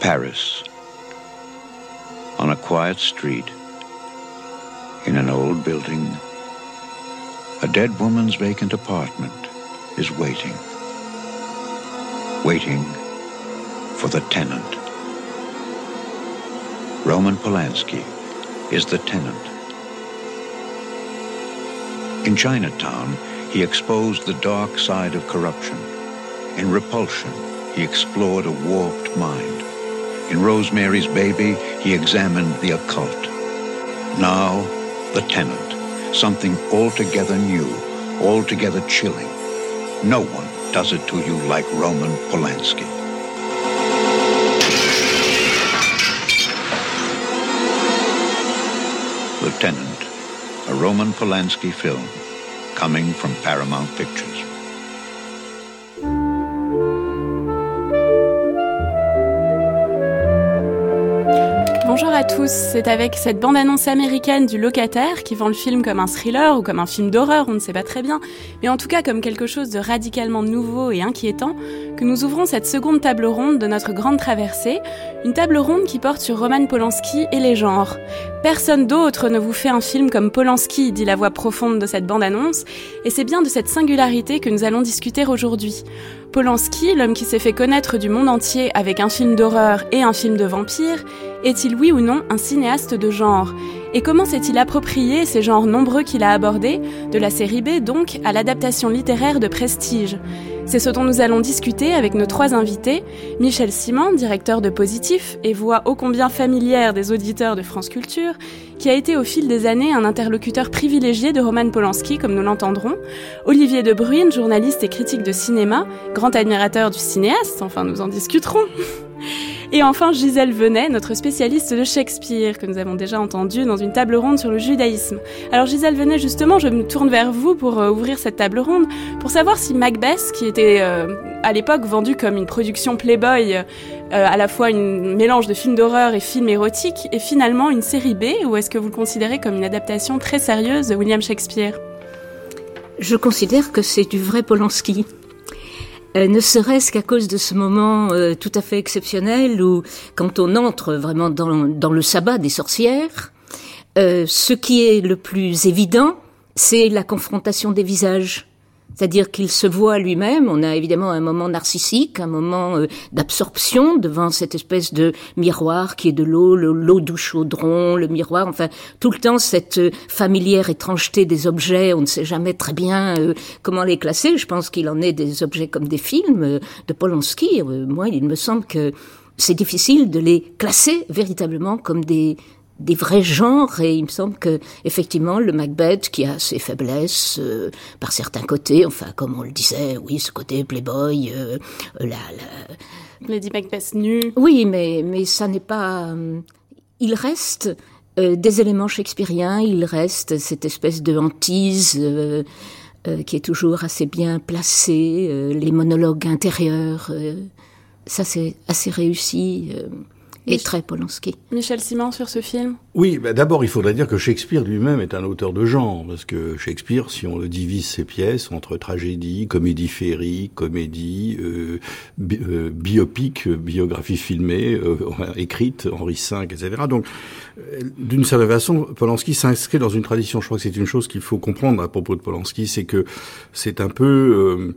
Paris, on a quiet street, in an old building, a dead woman's vacant apartment is waiting. Waiting for the tenant. Roman Polanski is the tenant. In Chinatown, he exposed the dark side of corruption. In Repulsion, he explored a warped mind. In Rosemary's Baby, he examined the occult. Now, the tenant, something altogether new, altogether chilling. No one does it to you like Roman Polanski. Lieutenant, a Roman Polanski film coming from Paramount Pictures. C'est avec cette bande-annonce américaine du locataire qui vend le film comme un thriller ou comme un film d'horreur, on ne sait pas très bien, mais en tout cas comme quelque chose de radicalement nouveau et inquiétant, que nous ouvrons cette seconde table ronde de notre grande traversée, une table ronde qui porte sur Roman Polanski et les genres. Personne d'autre ne vous fait un film comme Polanski, dit la voix profonde de cette bande-annonce, et c'est bien de cette singularité que nous allons discuter aujourd'hui. Polanski, l'homme qui s'est fait connaître du monde entier avec un film d'horreur et un film de vampire, est-il oui ou non un cinéaste de genre? Et comment s'est-il approprié ces genres nombreux qu'il a abordés, de la série B donc à l'adaptation littéraire de Prestige? C'est ce dont nous allons discuter avec nos trois invités. Michel Simon, directeur de Positif et voix ô combien familière des auditeurs de France Culture, qui a été au fil des années un interlocuteur privilégié de Roman Polanski, comme nous l'entendrons. Olivier De Bruyne, journaliste et critique de cinéma, grand admirateur du cinéaste, enfin nous en discuterons. Et enfin Gisèle Venet, notre spécialiste de Shakespeare, que nous avons déjà entendu dans une table ronde sur le judaïsme. Alors Gisèle Venet, justement, je me tourne vers vous pour euh, ouvrir cette table ronde, pour savoir si Macbeth, qui était euh, à l'époque vendu comme une production Playboy, euh, à la fois une mélange de films d'horreur et films érotiques, est finalement une série B, ou est-ce que vous le considérez comme une adaptation très sérieuse de William Shakespeare? Je considère que c'est du vrai Polanski. Euh, ne serait-ce qu'à cause de ce moment euh, tout à fait exceptionnel où, quand on entre vraiment dans, le sabbat des sorcières, euh, ce qui est le plus évident, c'est la confrontation des visages. C'est-à-dire qu'il se voit lui-même. On a évidemment un moment narcissique, un moment euh, d'absorption devant cette espèce de miroir qui est de l'eau, l'eau du chaudron, le miroir. Enfin, tout le temps cette euh, familière étrangeté des objets. On ne sait jamais très bien euh, comment les classer. Je pense qu'il en est des objets comme des films de Polanski. moi, il me semble que c'est difficile de les classer véritablement comme des des vrais genres et il me semble que effectivement le Macbeth qui a ses faiblesses euh, par certains côtés enfin comme on le disait oui ce côté playboy euh, la, la... Lady Macbeth nue oui mais mais ça n'est pas euh, il reste euh, des éléments shakespeariens il reste cette espèce de hantise euh, euh, qui est toujours assez bien placée euh, les monologues intérieurs euh, ça c'est assez réussi euh, et très Polanski. Michel Simon sur ce film? Oui, bah d'abord il faudrait dire que Shakespeare lui-même est un auteur de genre, parce que Shakespeare, si on le divise ses pièces entre tragédie, comédie féerique, comédie, euh, bi euh, biopic, biographie filmée, euh, écrite, Henri V, etc. Donc, euh, d'une certaine façon, Polanski s'inscrit dans une tradition. Je crois que c'est une chose qu'il faut comprendre à propos de Polanski, c'est que c'est un peu...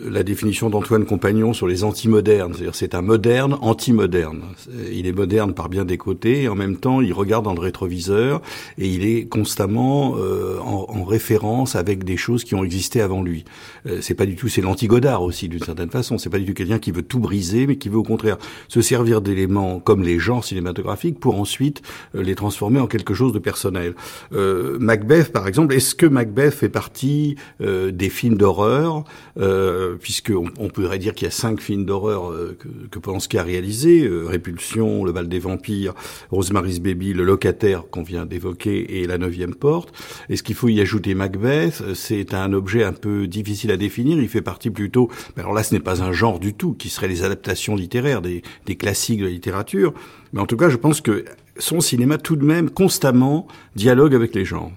La définition d'Antoine Compagnon sur les antimodernes, c'est-à-dire c'est un moderne anti-moderne. Il est moderne par bien des côtés et en même temps il regarde dans le rétroviseur et il est constamment euh, en, en, référence avec des choses qui ont existé avant lui. Euh, c'est pas du tout, c'est l'anti-Godard aussi d'une certaine façon. C'est pas du tout quelqu'un qui veut tout briser, mais qui veut au contraire se servir d'éléments comme les genres cinématographiques pour ensuite euh, les transformer en quelque chose de personnel. Euh, Macbeth par exemple, est-ce que Macbeth fait partie euh, des films d'horreur? Euh, euh, puisqu'on on pourrait dire qu'il y a cinq films d'horreur euh, que, que Polanski a réalisés, euh, Répulsion, Le bal des vampires, Rosemary's Baby, Le locataire qu'on vient d'évoquer et La neuvième porte. Est-ce qu'il faut y ajouter Macbeth? C'est un objet un peu difficile à définir, il fait partie plutôt... Alors là, ce n'est pas un genre du tout, qui serait les adaptations littéraires des, des classiques de la littérature, mais en tout cas, je pense que son cinéma tout de même constamment dialogue avec les genres.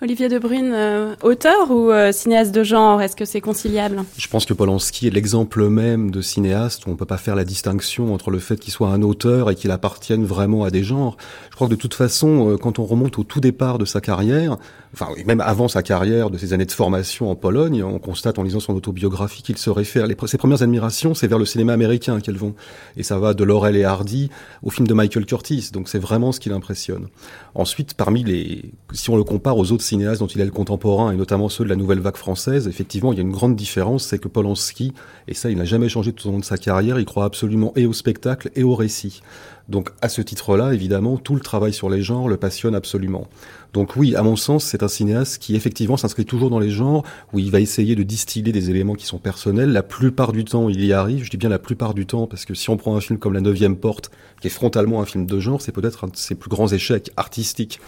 Olivier De Bruyne, euh, auteur ou euh, cinéaste de genre, est-ce que c'est conciliable? Je pense que Polanski est l'exemple même de cinéaste on peut pas faire la distinction entre le fait qu'il soit un auteur et qu'il appartienne vraiment à des genres. Je crois que de toute façon, euh, quand on remonte au tout départ de sa carrière, enfin même avant sa carrière, de ses années de formation en Pologne, on constate en lisant son autobiographie qu'il se réfère, ses premières admirations, c'est vers le cinéma américain qu'elles vont. Et ça va de Laurel et Hardy au film de Michael Curtis, donc c'est vraiment ce qui l'impressionne. Ensuite, parmi les, si on le compare aux autres cinéastes dont il est le contemporain, et notamment ceux de la nouvelle vague française, effectivement, il y a une grande différence, c'est que Polanski, et ça, il n'a jamais changé tout au long de sa carrière, il croit absolument et au spectacle et au récit. Donc, à ce titre-là, évidemment, tout le travail sur les genres le passionne absolument. Donc oui, à mon sens, c'est un cinéaste qui effectivement s'inscrit toujours dans les genres, où il va essayer de distiller des éléments qui sont personnels. La plupart du temps, il y arrive. Je dis bien la plupart du temps, parce que si on prend un film comme La Neuvième Porte, qui est frontalement un film de genre, c'est peut-être un de ses plus grands échecs artistiques.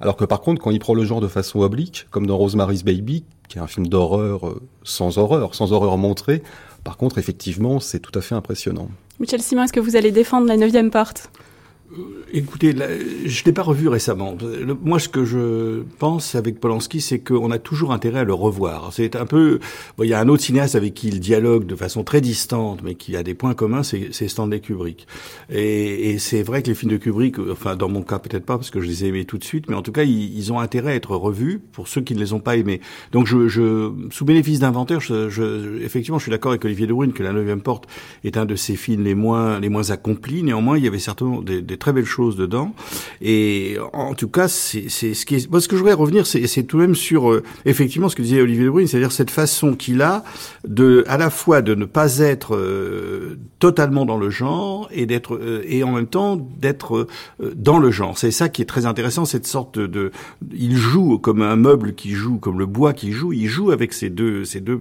Alors que par contre, quand il prend le genre de façon oblique, comme dans Rosemary's Baby, qui est un film d'horreur euh, sans horreur, sans horreur montrée, par contre, effectivement, c'est tout à fait impressionnant. Michel Simon, est-ce que vous allez défendre la neuvième porte? Écoutez, je l'ai pas revu récemment. moi, ce que je pense avec Polanski, c'est qu'on a toujours intérêt à le revoir. C'est un peu, il y a un autre cinéaste avec qui il dialogue de façon très distante, mais qui a des points communs, c'est Stanley Kubrick. Et, c'est vrai que les films de Kubrick, enfin dans mon cas peut-être pas parce que je les ai aimés tout de suite, mais en tout cas ils, ont intérêt à être revus pour ceux qui ne les ont pas aimés. Donc je, je sous bénéfice d'inventaire, je, je, effectivement, je suis d'accord avec Olivier de Bruyne que La Neuvième Porte est un de ses films les moins les moins accomplis. Néanmoins, il y avait certainement des, des très belles choses dedans. Et en tout cas, c'est ce qui est. Moi, ce que je voudrais revenir, c'est tout de même sur euh, effectivement ce que disait Olivier Brune, c'est-à-dire cette façon qu'il a de, à la fois de ne pas être euh, totalement dans le genre et d'être euh, et en même temps d'être dans le genre. C'est ça qui est très intéressant, cette sorte de. Il joue comme un meuble qui joue, comme le bois qui joue. Il joue avec ces deux ces deux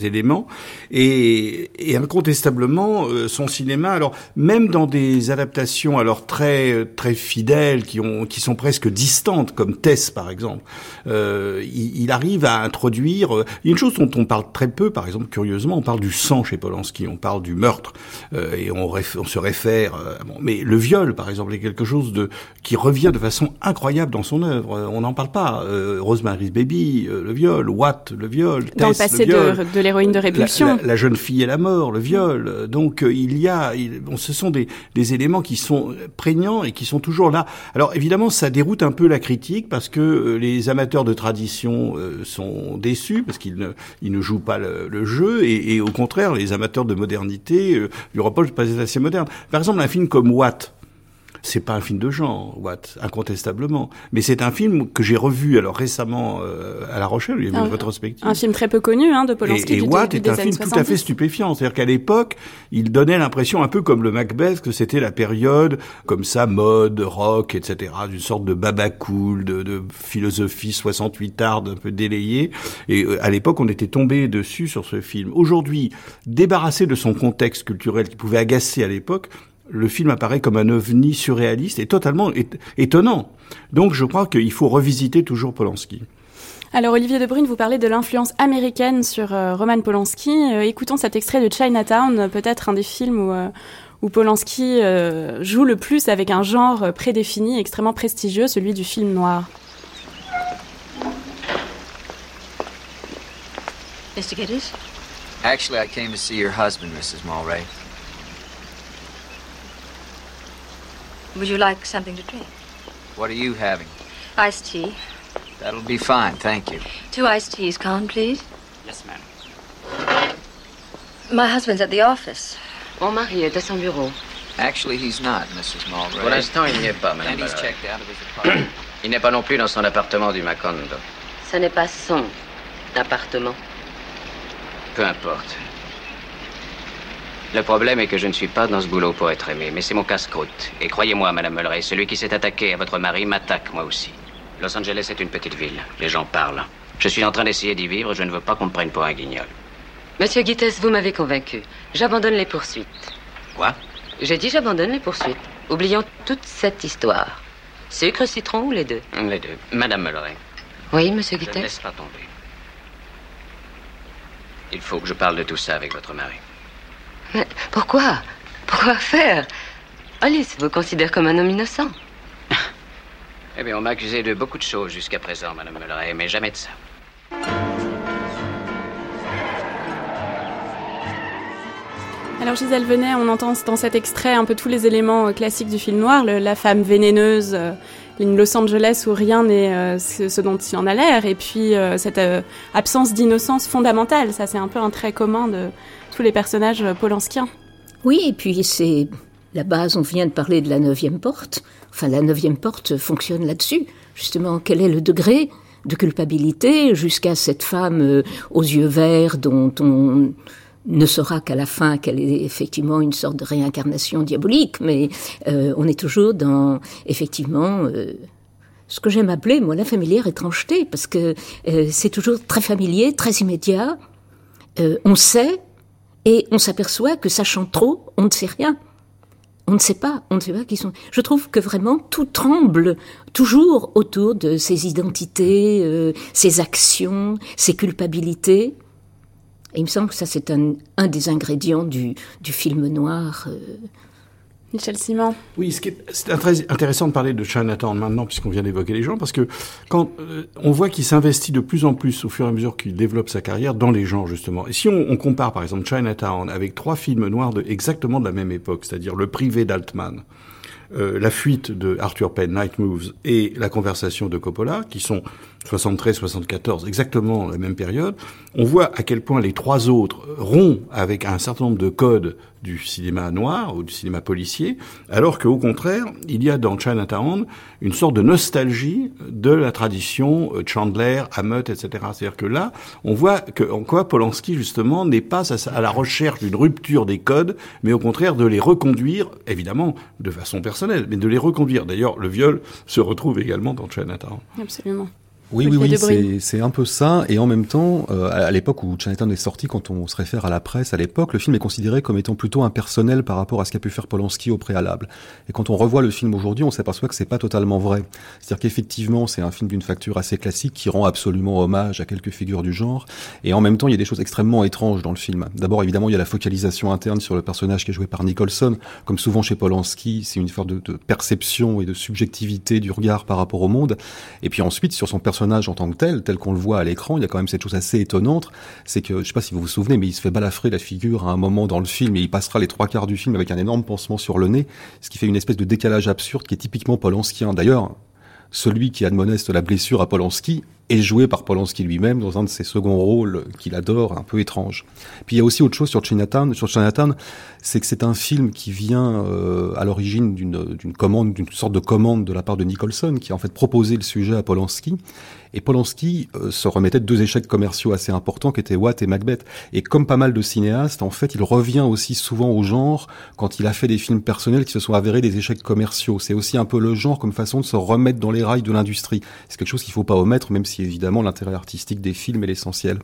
éléments et, et incontestablement son cinéma. Alors même dans des adaptations alors très très fidèles, qui ont qui sont presque distantes, comme Tess par exemple. Euh, il, il, arrive à introduire. Euh, une chose dont on parle très peu, par exemple, curieusement, on parle du sang chez Polanski, on parle du meurtre euh, et on, on, se réfère. Euh, bon, mais le viol, par exemple, est quelque chose de qui revient de façon incroyable dans son œuvre. On n'en parle pas. Rosemary's Baby, le viol. Watt, le viol. Dans le passé de, de l'héroïne de répulsion. La, la, jeune fille et la mort, le viol. Donc il y a, il, bon, ce sont des, des éléments qui sont prégnants et qui sont toujours là. Alors évidemment, ça déroute un peu la critique parce que euh, les amateurs de tradition euh, sont déçus parce qu'ils ne, ils ne jouent pas le, jeu et, et, au contraire, les amateurs de modernité euh, lui reprochent de pas être assez moderne. Par exemple, un film comme Watt, c'est pas un film de genre, Watt, incontestablement. Mais c'est un film que j'ai revu alors récemment euh, à La Rochelle, il y a eu une rétrospective. Un film très peu connu hein, de Polanski. Et, et Watt est un film tout à fait stupéfiant. C'est-à-dire qu'à l'époque, il donnait l'impression, un peu comme le Macbeth, que c'était la période comme ça, mode, rock, etc., d'une sorte de baba cool, de, de philosophie 68 art un peu délayée. Et euh, à l'époque, on était tombé dessus sur ce film. Aujourd'hui, débarrassé de son contexte culturel qui pouvait agacer à l'époque, le film apparaît comme un ovni surréaliste et totalement étonnant. Donc je crois qu'il faut revisiter toujours Polanski. Alors Olivier Debrune, vous parlez de l'influence américaine sur euh, Roman Polanski. Euh, écoutons cet extrait de Chinatown, peut-être un des films où, euh, où Polanski joue le plus avec un genre prédéfini, extrêmement prestigieux, celui du film noir. Mr. Actually, I came to see your husband, Mrs. Mulray. Would you like something to drink? What are you having? Iced tea. That'll be fine, thank you. Two iced teas, Con, please. Yes, ma'am. My husband's at the office. Mon mari est à son bureau. Actually, he's not, Mrs. Mulray. Pour l'instant, il n'y est pas, madame. And he's checked out of his apartment. il n'est pas non plus dans son appartement du Macondo. Ce n'est pas son appartement. Peu importe. Le problème est que je ne suis pas dans ce boulot pour être aimé, mais c'est mon casse-croûte. Et croyez-moi, Madame Mulray, celui qui s'est attaqué à votre mari m'attaque moi aussi. Los Angeles est une petite ville. Les gens parlent. Je suis en train d'essayer d'y vivre. Je ne veux pas qu'on me prenne pour un guignol. Monsieur Guittes, vous m'avez convaincu. J'abandonne les poursuites. Quoi? J'ai dit j'abandonne les poursuites. Oublions toute cette histoire. Sucre, citron ou les deux? Les deux. Madame Mulray. Oui, monsieur Guittes. Ne laisse pas tomber. Il faut que je parle de tout ça avec votre mari. Mais pourquoi? Pourquoi faire? Alice vous considère comme un homme innocent. Eh bien, on m'a accusé de beaucoup de choses jusqu'à présent, Madame Mulray, mais jamais de ça. Alors Gisèle Venet, on entend dans cet extrait un peu tous les éléments euh, classiques du film noir, la femme vénéneuse, euh, une Los Angeles où rien n'est euh, ce dont il en a l'air, et puis cette absence d'innocence fondamentale, ça c'est un peu un trait commun de tous les personnages polanskiens. Oui, et puis c'est la base, on vient de parler de la neuvième porte, enfin la neuvième porte fonctionne là-dessus, justement, quel est le degré de culpabilité jusqu'à cette femme aux yeux verts dont on ne sera qu'à la fin qu'elle est effectivement une sorte de réincarnation diabolique, mais euh, on est toujours dans effectivement euh, ce que j'aime appeler moi la familière étrangeté, parce que euh, c'est toujours très familier, très immédiat. on sait et on s'aperçoit que sachant trop, on ne sait rien. On ne sait pas, on ne sait pas qui sont. Je trouve que vraiment tout tremble toujours autour de ces identités, ces actions, ces culpabilités il me semble que ça, c'est un, un, des ingrédients du, du film noir. Euh. Michel Simon. Oui, c'est très intéressant de parler de Chinatown maintenant, puisqu'on vient d'évoquer les gens, parce que quand euh, on voit qu'il s'investit de plus en plus au fur et à mesure qu'il développe sa carrière dans les genres, justement. Et si on, on, compare, par exemple, Chinatown avec trois films noirs de exactement de la même époque, c'est-à-dire Le Privé d'Altman, euh, La fuite de Arthur Penn, Night Moves, et La conversation de Coppola, qui sont 73-74, exactement la même période, on voit à quel point les trois autres rompent avec un certain nombre de codes du cinéma noir ou du cinéma policier, alors qu'au contraire, il y a dans Chinatown une sorte de nostalgie de la tradition euh, Chandler, Hammett, etc. C'est-à-dire que là, on voit que en quoi Polanski justement n'est pas à la recherche d'une rupture des codes, mais au contraire de les reconduire, évidemment de façon personnelle, mais de les reconduire. D'ailleurs, le viol se retrouve également dans Chinatown. Absolument. Oui, oui, oui, c'est un peu ça. Et en même temps, euh, à l'époque où Chinatown est sorti, quand on se réfère à la presse à l'époque, le film est considéré comme étant plutôt impersonnel par rapport à ce qu'a pu faire Polanski au préalable. Et quand on revoit le film aujourd'hui, on s'aperçoit que c'est pas totalement vrai. C'est-à-dire qu'effectivement, c'est un film d'une facture assez classique qui rend absolument hommage à quelques figures du genre. Et en même temps, il y a des choses extrêmement étranges dans le film. D'abord, évidemment, il y a la focalisation interne sur le personnage qui est joué par Nicholson. Comme souvent chez Polanski, c'est une forme de, de perception et de subjectivité du regard par rapport au monde. Et puis ensuite, sur son personnage en tant que tel, tel qu'on le voit à l'écran, il y a quand même cette chose assez étonnante, c'est que, je sais pas si vous vous souvenez, mais il se fait balafrer la figure à un moment dans le film et il passera les trois quarts du film avec un énorme pansement sur le nez, ce qui fait une espèce de décalage absurde qui est typiquement polanskien. D'ailleurs, celui qui admoneste la blessure à Polanski est joué par Polanski lui-même dans un de ses seconds rôles qu'il adore, un peu étrange. Puis il y a aussi autre chose sur Chinatown. Sur Chinatown, c'est que c'est un film qui vient euh, à l'origine d'une commande, d'une sorte de commande de la part de Nicholson, qui a en fait proposé le sujet à Polanski et Polanski euh, se remettait de deux échecs commerciaux assez importants qui étaient Watt et Macbeth. Et comme pas mal de cinéastes, en fait, il revient aussi souvent au genre quand il a fait des films personnels qui se sont avérés des échecs commerciaux. C'est aussi un peu le genre comme façon de se remettre dans les rails de l'industrie. C'est quelque chose qu'il faut pas omettre, même si évidemment l'intérêt artistique des films est l'essentiel.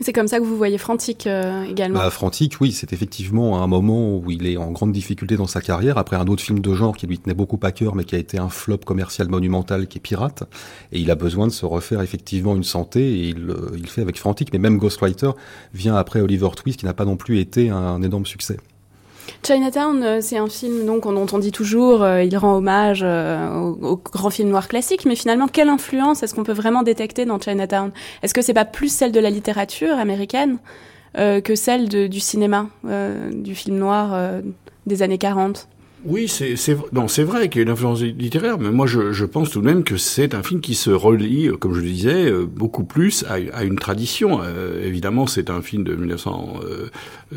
C'est comme ça que vous voyez Frantic euh, également? Bah, Frantic, oui, c'est effectivement un moment où il est en grande difficulté dans sa carrière après un autre film de genre qui lui tenait beaucoup à cœur, mais qui a été un flop commercial monumental, qui est Pirate, et il a besoin de se refaire effectivement une santé, et il, euh, il fait avec Frantic. Mais même Ghostwriter vient après Oliver Twist, qui n'a pas non plus été un énorme succès. Chinatown, euh, c'est un film donc dont on dit toujours euh, il rend hommage euh, au, grand film noir classique, mais finalement quelle influence est-ce qu'on peut vraiment détecter dans Chinatown? Est-ce que c'est pas plus celle de la littérature américaine? Que celle du cinéma, du film noir des années 40 oui, c'est non, c'est vrai qu'il y a une influence littéraire, mais moi je, je pense tout de même que c'est un film qui se relie, comme je le disais, beaucoup plus à, à une tradition. évidemment, c'est un film de 1900.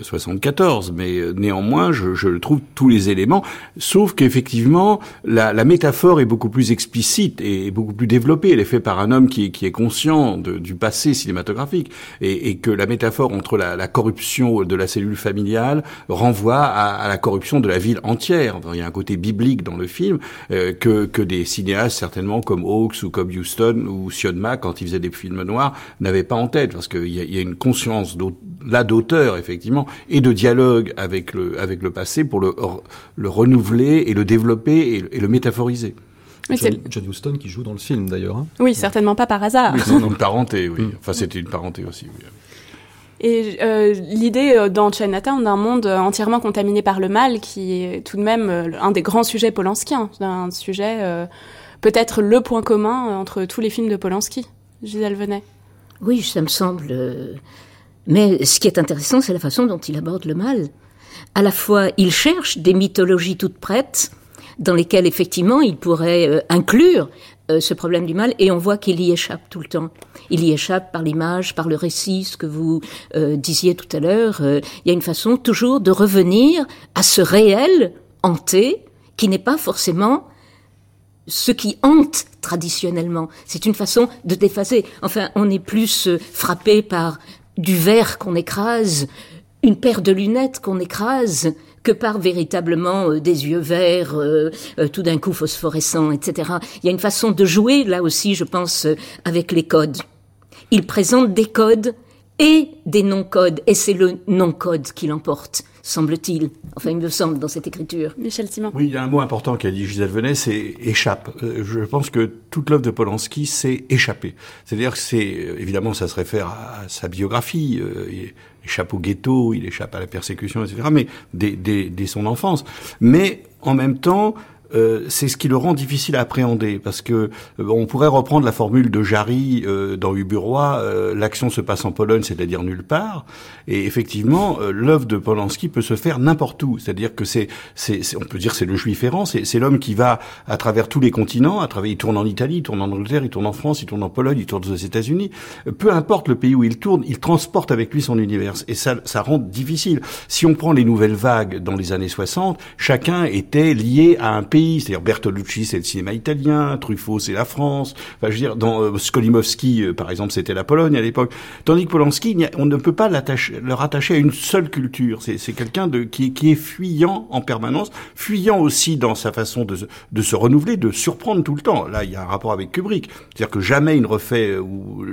74, mais euh, néanmoins, je, je trouve tous les éléments, sauf qu'effectivement, la, la, métaphore est beaucoup plus explicite et beaucoup plus développée. Elle est faite par un homme qui, qui est conscient de, du passé cinématographique et, et, que la métaphore entre la, la, corruption de la cellule familiale renvoie à, à, la corruption de la ville entière. Il y a un côté biblique dans le film euh, que, que des cinéastes certainement comme Hawks ou comme Houston ou Sionma, quand ils faisaient des films noirs, n'avaient pas en tête, parce qu'il y, y, a une conscience là d'auteur effectivement et de dialogue avec le, avec le passé pour le, le renouveler et le développer et, le métaphoriser. John, John, Huston qui joue dans le film d'ailleurs. Hein. Oui, certainement pas par hasard. Oui, c'est une parenté, oui. Mm. Enfin, c'était une parenté aussi. Oui. Et euh, l'idée euh, dans Chinatown d'un monde entièrement contaminé par le mal, qui est tout de même euh, un des grands sujets polanskiens, un sujet peut-être le point commun entre tous les films de Polanski. Gisèle Venet. Oui, ça me semble. Mais ce qui est intéressant, c'est la façon dont il aborde le mal. À la fois, il cherche des mythologies toutes prêtes, dans lesquelles effectivement il pourrait inclure euh, ce problème du mal et on voit qu'il y échappe tout le temps. Il y échappe par l'image, par le récit, ce que vous euh, disiez tout à l'heure. Euh, il y a une façon toujours de revenir à ce réel hanté qui n'est pas forcément ce qui hante traditionnellement. C'est une façon de déphaser. Enfin, on est plus frappé par du verre qu'on écrase, une paire de lunettes qu'on écrase, que par véritablement euh, des yeux verts, euh, euh, tout d'un coup phosphorescents, etc. Il y a une façon de jouer, là aussi, je pense, avec les codes. Il présente des codes et des non-codes, et c'est le non-code qui l'emporte, semble-t-il. Enfin, il me semble, dans cette écriture. Michel Simon. Oui, il y a un mot important qu'a dit Gisèle Venet, c'est échappe. je pense que toute l'œuvre de Polanski, c'est échapper. C'est-à-dire que c'est, évidemment, ça se réfère à sa biographie échappe au ghetto, il échappe à la persécution, etc. Mais dès, dès son enfance. Mais en même temps, euh, c'est ce qui le rend difficile à appréhender parce que euh, on pourrait reprendre la formule de Jarry euh, dans Uburois, l'action se passe en Pologne, c'est-à-dire nulle part. Et effectivement, l'œuvre de Polanski peut se faire n'importe où. C'est-à-dire que c'est, on peut dire, c'est le juif errant, c'est, c'est l'homme qui va à travers tous les continents, à travers, il tourne en Italie, il tourne en Angleterre, il tourne en France, il tourne en Pologne, il tourne aux États-Unis. Peu importe le pays où il tourne, il transporte avec lui son univers. Et ça, ça rend difficile. Si on prend les nouvelles vagues dans les années 60, chacun était lié à un pays c'est-à-dire Bertolucci, c'est le cinéma italien, Truffaut, c'est la France. Enfin, je veux dire, dans euh, Skolimowski, euh, par exemple, c'était la Pologne à l'époque. Tandis que Polanski, on ne peut pas le rattacher à une seule culture. C'est quelqu'un qui, est fuyant en permanence, fuyant aussi dans sa façon de, se renouveler, de surprendre tout le temps. Là, il y a un rapport avec Kubrick, c'est-à-dire que jamais il ne refait euh,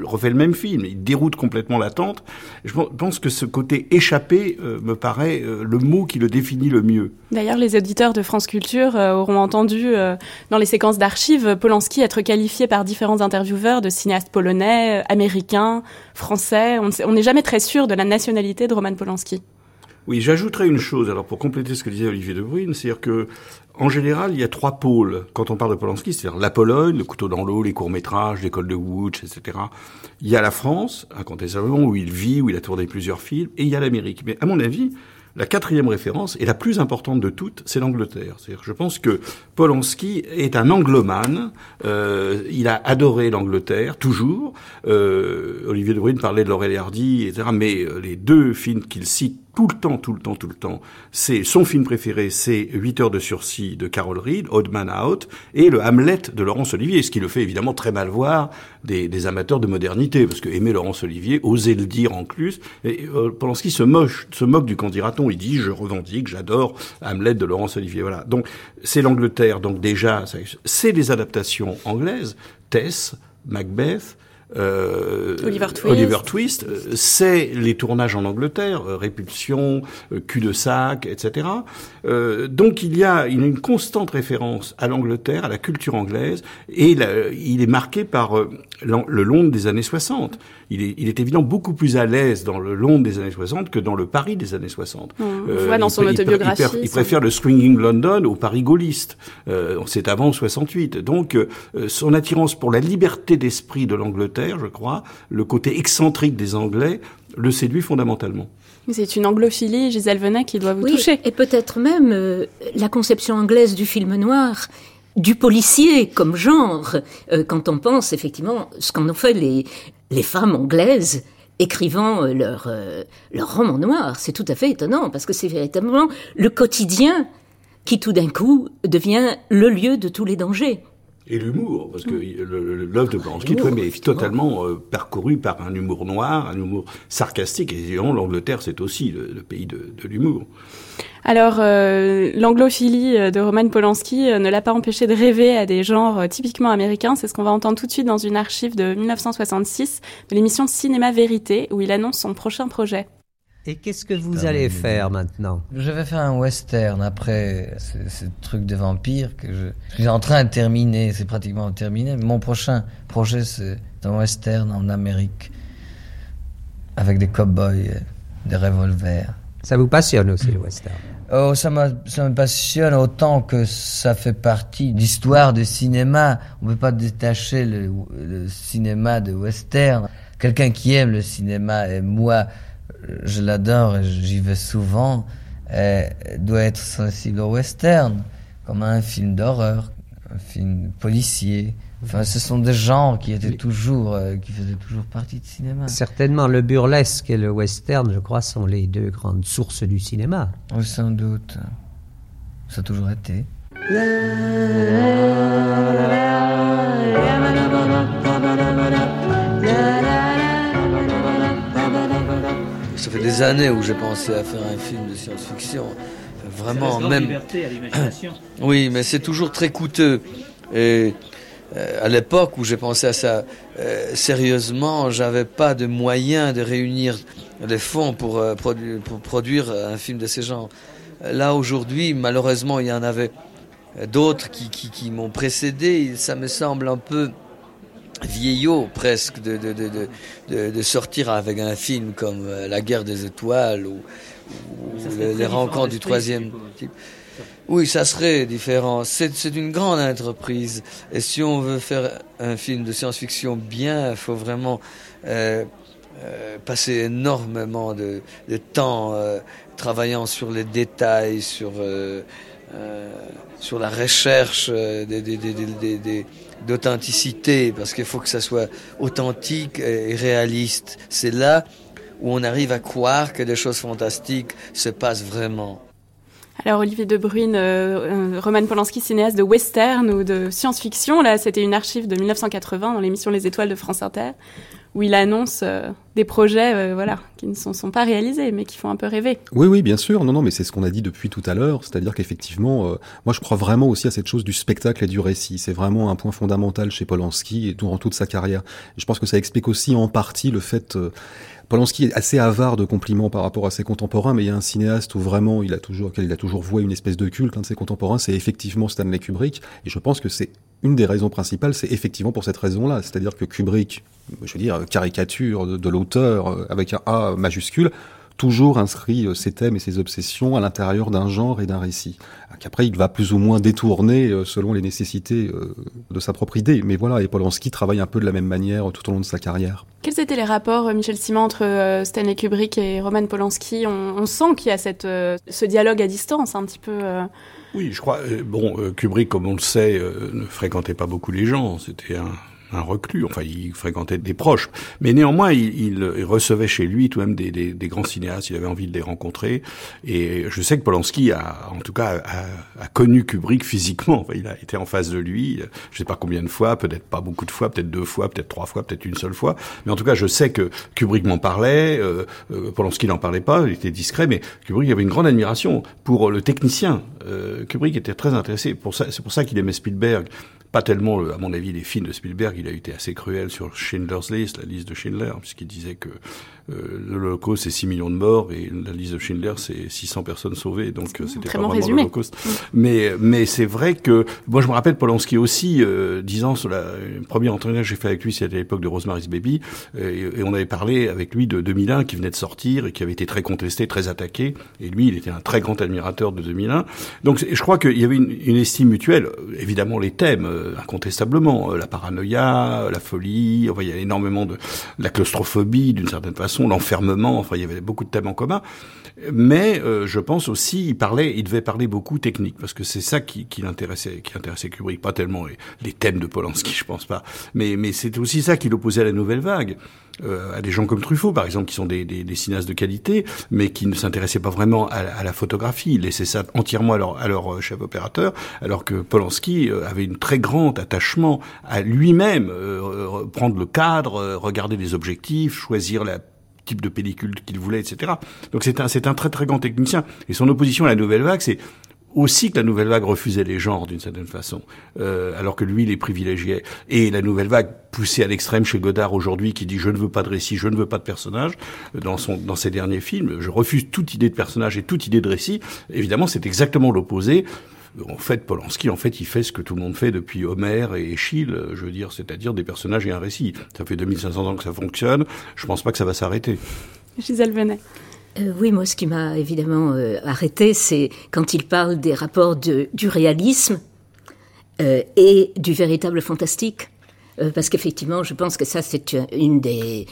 refait le même film. Il déroute complètement l'attente. Je pense que ce côté échappé me paraît le mot qui le définit le mieux. D'ailleurs, les auditeurs de France Culture auront entendu euh, dans les séquences d'archives Polanski être qualifié par différents intervieweurs de cinéaste polonais, euh, américain, français. On n'est jamais très sûr de la nationalité de Roman Polanski. Oui, j'ajouterais une chose, alors pour compléter ce que disait Olivier De Bruyne, c'est-à-dire que en général, il y a trois pôles quand on parle de Polanski, c'est-à-dire la Pologne, le couteau dans l'eau, les courts-métrages, l'école de Łódź, etc. Il y a la France, incontestablement, où il vit, où il a tourné plusieurs films, et il y a l'Amérique. Mais à mon avis, la quatrième référence, et la plus importante de toutes, c'est l'Angleterre. Je pense que Polanski est un anglomane. Euh, il a adoré l'Angleterre, toujours. Euh, Olivier de Bruyne parlait de Laurel Hardy, etc. Mais euh, les deux films qu'il cite tout le temps, tout le temps, tout le temps. C'est son film préféré, c'est 8 heures de sursis de Carol Reed, Odd Man Out, et le Hamlet de Laurence Olivier, ce qui le fait évidemment très mal voir des, des amateurs de modernité, parce que aimer Laurence Olivier, oser le dire en plus, et euh, Polanski se moche, se moque du candidaton, il dit je revendique, j'adore Hamlet de Laurence Olivier, voilà. Donc c'est l'Angleterre, donc déjà c'est les adaptations anglaises, Tess, Macbeth, euh, Oliver Twist, euh, c'est les tournages en Angleterre, euh, Répulsion, Cul-de-sac, etc. donc il y a une, constante référence à l'Angleterre, à la culture anglaise, et il est marqué par le long des années 60 il est, il est évidemment beaucoup plus à l'aise dans le Londres des années 60 que dans le Paris des années 60. Mmh. Euh, dans son autobiographie. Il, préfère le swinging London au Paris gaulliste. Euh, c'est avant 68. Donc, euh, son attirance pour la liberté d'esprit de l'Angleterre, je crois, le côté excentrique des Anglais, le séduit fondamentalement. C'est une anglophilie, Gisèle Venet, qui doit vous oui, toucher. Et peut-être même euh, la conception anglaise du film noir du policier comme genre, euh, quand on pense effectivement ce qu'en ont fait les, les femmes anglaises écrivant euh, leur, euh, leur roman noir. C'est tout à fait étonnant parce que c'est véritablement le quotidien qui tout d'un coup devient le lieu de tous les dangers. Et l'humour, parce que l'œuvre de Polanski est totalement euh, parcourue par un humour noir, un humour sarcastique. Et l'Angleterre, c'est aussi le, pays de, de l'humour. Alors, euh, l'anglophilie euh, de Roman Polanski ne l'a pas empêché de rêver à des genres typiquement américains. C'est ce qu'on va entendre tout de suite dans une archive de 1966 de l'émission Cinéma Vérité, où il annonce son prochain projet. Et qu'est-ce que vous allez faire maintenant? Je vais faire un western après ce, truc de vampire que je, suis en train de terminer, c'est pratiquement terminé. Mon prochain projet, c'est un western en Amérique avec des cow-boys, des revolvers. Ça vous passionne aussi le western? Oh, ça, ça me passionne autant que ça fait partie d'histoire du cinéma. On ne peut pas détacher le, le, cinéma de western. Quelqu'un qui aime le cinéma, et moi, je l'adore et j'y vais souvent, doit être sensible au western, comme un film d'horreur, un film policier. Enfin, ce sont des genres qui étaient toujours, euh, qui faisaient toujours partie du cinéma. Certainement, le burlesque et le western, je crois, sont les deux grandes sources du cinéma. Oui, sans doute. Ça a toujours été. Ça fait des années où j'ai pensé à faire un film de science-fiction. Vraiment, même. Liberté à l'imagination. oui, mais c'est toujours très coûteux. Et euh, à l'époque où j'ai pensé à ça euh, sérieusement, j'avais pas de moyens de réunir les fonds pour, euh, pour produire un film de ce genre. Là aujourd'hui, malheureusement, il y en avait d'autres qui, qui, qui m'ont précédé. Ça me semble un peu vieillot presque de, de, de, de, sortir avec un film comme La guerre des étoiles ou, les, les rencontres du troisième type. Oui, ça serait différent. C'est une grande entreprise. Et si on veut faire un film de science-fiction bien, il faut vraiment euh, euh, passer énormément de, de temps euh, travaillant sur les détails, sur, euh, euh, sur la recherche d'authenticité, parce qu'il faut que ça soit authentique et réaliste. C'est là où on arrive à croire que des choses fantastiques se passent vraiment. Alors Olivier De Bruyne, euh, Roman Polanski, cinéaste de western ou de science-fiction, là c'était une archive de 1980 dans l'émission Les Étoiles de France Inter, où il annonce euh, des projets euh, voilà, qui ne sont, sont, pas réalisés, mais qui font un peu rêver. Oui, oui, bien sûr. Non, non, mais c'est ce qu'on a dit depuis tout à l'heure. C'est-à-dire qu'effectivement, euh, moi je crois vraiment aussi à cette chose du spectacle et du récit. C'est vraiment un point fondamental chez Polanski et durant toute sa carrière. Je pense que ça explique aussi en partie le fait Polanski est assez avare de compliments par rapport à ses contemporains, mais il y a un cinéaste où vraiment il a toujours, il a toujours voué une espèce de culte, un de ses contemporains, c'est effectivement Stanley Kubrick. Et je pense que c'est une des raisons principales, c'est effectivement pour cette raison-là. C'est-à-dire que Kubrick, je veux dire, caricature de, l'auteur euh, avec un A majuscule, toujours inscrit euh, ses thèmes et ses obsessions à l'intérieur d'un genre et d'un récit. Qu'après, il va plus ou moins détourner euh, selon les nécessités de sa propre idée. Mais voilà, et Polanski travaille un peu de la même manière tout au long de sa carrière. Quels étaient les rapports, Michel Simon, entre Stanley Kubrick et Roman Polanski? On, on, sent qu'il y a cette, ce dialogue à distance un petit peu. Oui, je crois. bon, Kubrick, comme on le sait, ne fréquentait pas beaucoup les gens. C'était un un reclus. Enfin, il fréquentait des proches, mais néanmoins, il, il recevait chez lui tout de même des, des, des, grands cinéastes. Il avait envie de les rencontrer. Et je sais que Polanski a, en tout cas, a, a connu Kubrick physiquement. Il a été en face de lui. Je sais pas combien de fois, peut-être pas beaucoup de fois, peut-être deux fois, peut-être trois fois, peut-être une seule fois. Mais en tout cas, je sais que Kubrick m'en parlait. Euh, euh Polanski n'en parlait pas. Il était discret, mais Kubrick avait une grande admiration pour le technicien. Euh, Kubrick était très intéressé. Pour ça, c'est pour ça qu'il aimait Spielberg pas tellement, à mon avis, les films de Spielberg. Il a été assez cruel sur Schindler's List, la liste de Schindler, puisqu'il disait que euh, l'Holocauste, c'est 6 millions de morts et la liste de Schindler, c'est 600 personnes sauvées. Donc, euh, c'était pas bon vraiment l'Holocauste. Mm. Mais, mais c'est vrai que, moi, je me rappelle Polanski aussi, euh, disant sur la premier entretien que j'ai fait avec lui, c'était à l'époque de Rosemary's Baby, euh, et, et, on avait parlé avec lui de 2001, qui venait de sortir et qui avait été très contesté, très attaqué. Et lui, il était un très grand admirateur de 2001. Donc, je crois qu'il y avait une, une, estime mutuelle. Évidemment, les thèmes, euh, incontestablement, la paranoïa, la folie, enfin, il y a énormément de la claustrophobie, d'une certaine façon l'enfermement, enfin il y avait beaucoup de thèmes en commun. Mais euh, je pense aussi, il parlait, il devait parler beaucoup technique, parce que c'est ça qui, qui l'intéressait, qui intéressait Kubrick, pas tellement les, thèmes de Polanski, je pense pas, mais mais c'est aussi ça qui l'opposait à la nouvelle vague. Euh, à des gens comme Truffaut, par exemple, qui sont des, des, des cinéastes de qualité, mais qui ne s'intéressaient pas vraiment à, la photographie. Ils laissaient ça entièrement à leur, à leur euh, chef opérateur, alors que Polanski euh, avait une très grand attachement à lui-même, euh, prendre le cadre, regarder les objectifs, choisir la type de pellicule qu'il voulait, etc. Donc c'est un, c'est un très très grand technicien. Et son opposition à la nouvelle vague, c'est aussi que la nouvelle vague refusait les genres d'une certaine façon, euh, alors que lui les privilégiait. Et la nouvelle vague poussée à l'extrême chez Godard aujourd'hui, qui dit je ne veux pas de récit, je ne veux pas de personnage, dans son dans ses derniers films, je refuse toute idée de personnage et toute idée de récit. Évidemment, c'est exactement l'opposé en fait, Polanski, en fait, il fait ce que tout le monde fait depuis Homère et Schiele, je veux dire, c'est-à-dire des personnages et un récit. Ça fait 2500 ans que ça fonctionne. Je pense pas que ça va s'arrêter. Gisèle Venet. Euh, oui, moi, ce qui m'a évidemment euh, arrêté, c'est quand il parle des rapports de, du réalisme euh, et du véritable fantastique. parce qu'effectivement, je pense que ça, c'est une des.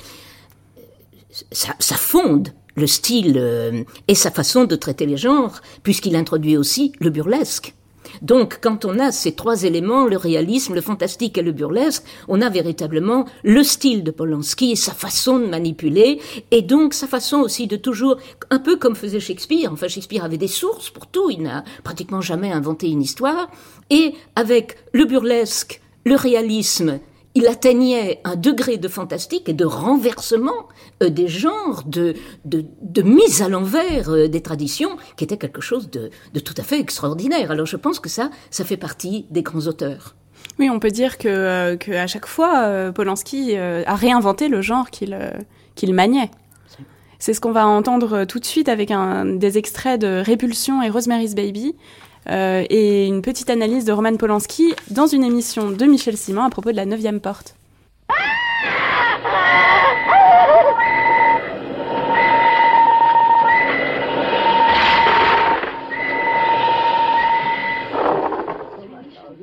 Ça, ça, fonde le style et sa façon de traiter les genres, puisqu'il introduit aussi le burlesque. Donc, quand on a ces trois éléments, le réalisme, le fantastique et le burlesque, on a véritablement le style de Polanski et sa façon de manipuler, et donc sa façon aussi de toujours, un peu comme faisait Shakespeare, enfin Shakespeare avait des sources pour tout, il n'a pratiquement jamais inventé une histoire, et avec le burlesque, le réalisme il atteignait un degré de fantastique et de renversement euh, des genres, de, de, mise à l'envers euh, des traditions, qui était quelque chose de, tout à fait extraordinaire. Alors je pense que ça, ça fait partie des grands auteurs. Oui, on peut dire que, euh, à chaque fois, Polanski a réinventé le genre qu'il qu'il maniait. C'est ce qu'on va entendre tout de suite avec un, des extraits de Répulsion et Rosemary's Baby, euh, et une petite analyse de Roman Polanski dans une émission de Michel Simon à propos de la neuvième porte.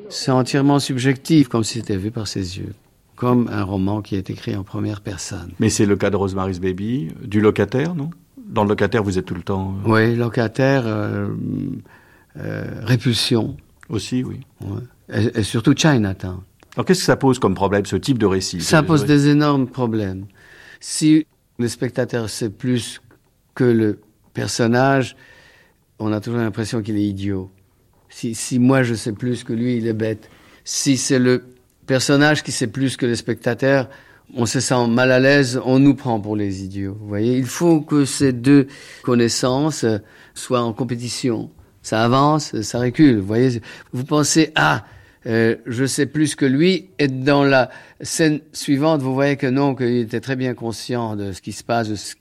C'est entièrement subjectif, comme si c'était vu par ses yeux, comme un roman qui est écrit en première personne. Mais c'est le cas de Rosemary's Baby, du locataire, non? Dans le locataire, vous êtes tout le temps. Euh, oui, locataire. Euh, répulsion. Aussi, oui. Et, surtout Chinatown. Alors qu'est-ce que ça pose comme problème, ce type de récit? Ça pose des énormes problèmes. Si le spectateur sait plus que le personnage, on a toujours l'impression qu'il est idiot. Si, si moi je sais plus que lui, il est bête. Si c'est le personnage qui sait plus que le spectateur, on se sent mal à l'aise, on nous prend pour les idiots. Vous voyez, il faut que ces deux connaissances soient en compétition ça avance, ça recule. Vous voyez, vous pensez ah, euh, je sais plus que lui, et dans la scène suivante, vous voyez que non, qu'il était très bien conscient de ce qui se passe, de ce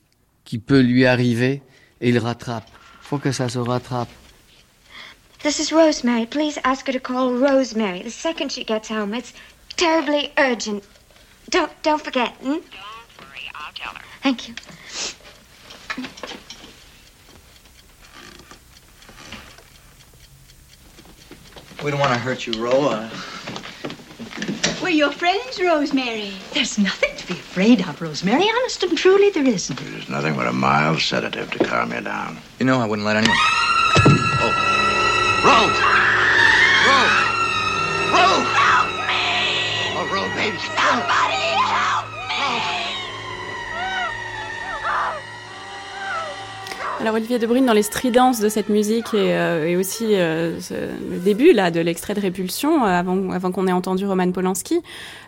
qui peut lui arriver, et il rattrape. Faut que ça se rattrape. This is Rosemary. Please ask her to call Rosemary the second she gets home. It's terribly urgent. Don't don't forget. Hmm? Don't worry, I'll tell her. Thank you. We don't want to hurt you, Ro. Uh... We're your friends, Rosemary. There's nothing to be afraid of, Rosemary. Honest and truly, there isn't. There's nothing but a mild sedative to calm you down. You know, I wouldn't let anyone. Oh. Ro! Ro! Ro! Help me! Oh, Ro, baby. Somebody Alors Olivier Debrune, dans les stridences de cette musique et, euh, aussi euh, le début là de l'extrait de Répulsion, euh, avant, avant qu'on ait entendu Roman Polanski,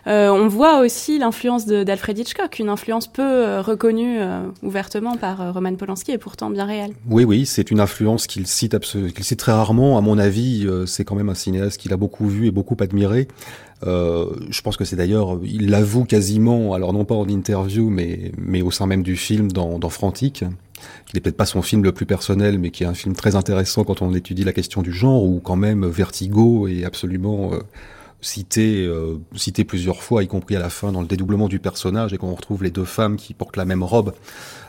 on voit aussi l'influence d'Alfred Hitchcock, une influence peu reconnue ouvertement par Roman Polanski et pourtant bien réelle. Oui, oui, c'est une influence qu'il cite, cite très rarement. À mon avis, c'est quand même un cinéaste qu'il a beaucoup vu et beaucoup admiré. Euh, je pense que c'est d'ailleurs, il l'avoue quasiment, alors non pas en interview, mais, mais au sein même du film dans, dans Frantic, qui n'est peut-être pas son film le plus personnel, mais qui est un film très intéressant quand on étudie la question du genre, où quand même Vertigo est absolument euh, cité, euh, cité plusieurs fois, y compris à la fin dans le dédoublement du personnage, et qu'on retrouve les deux femmes qui portent la même robe.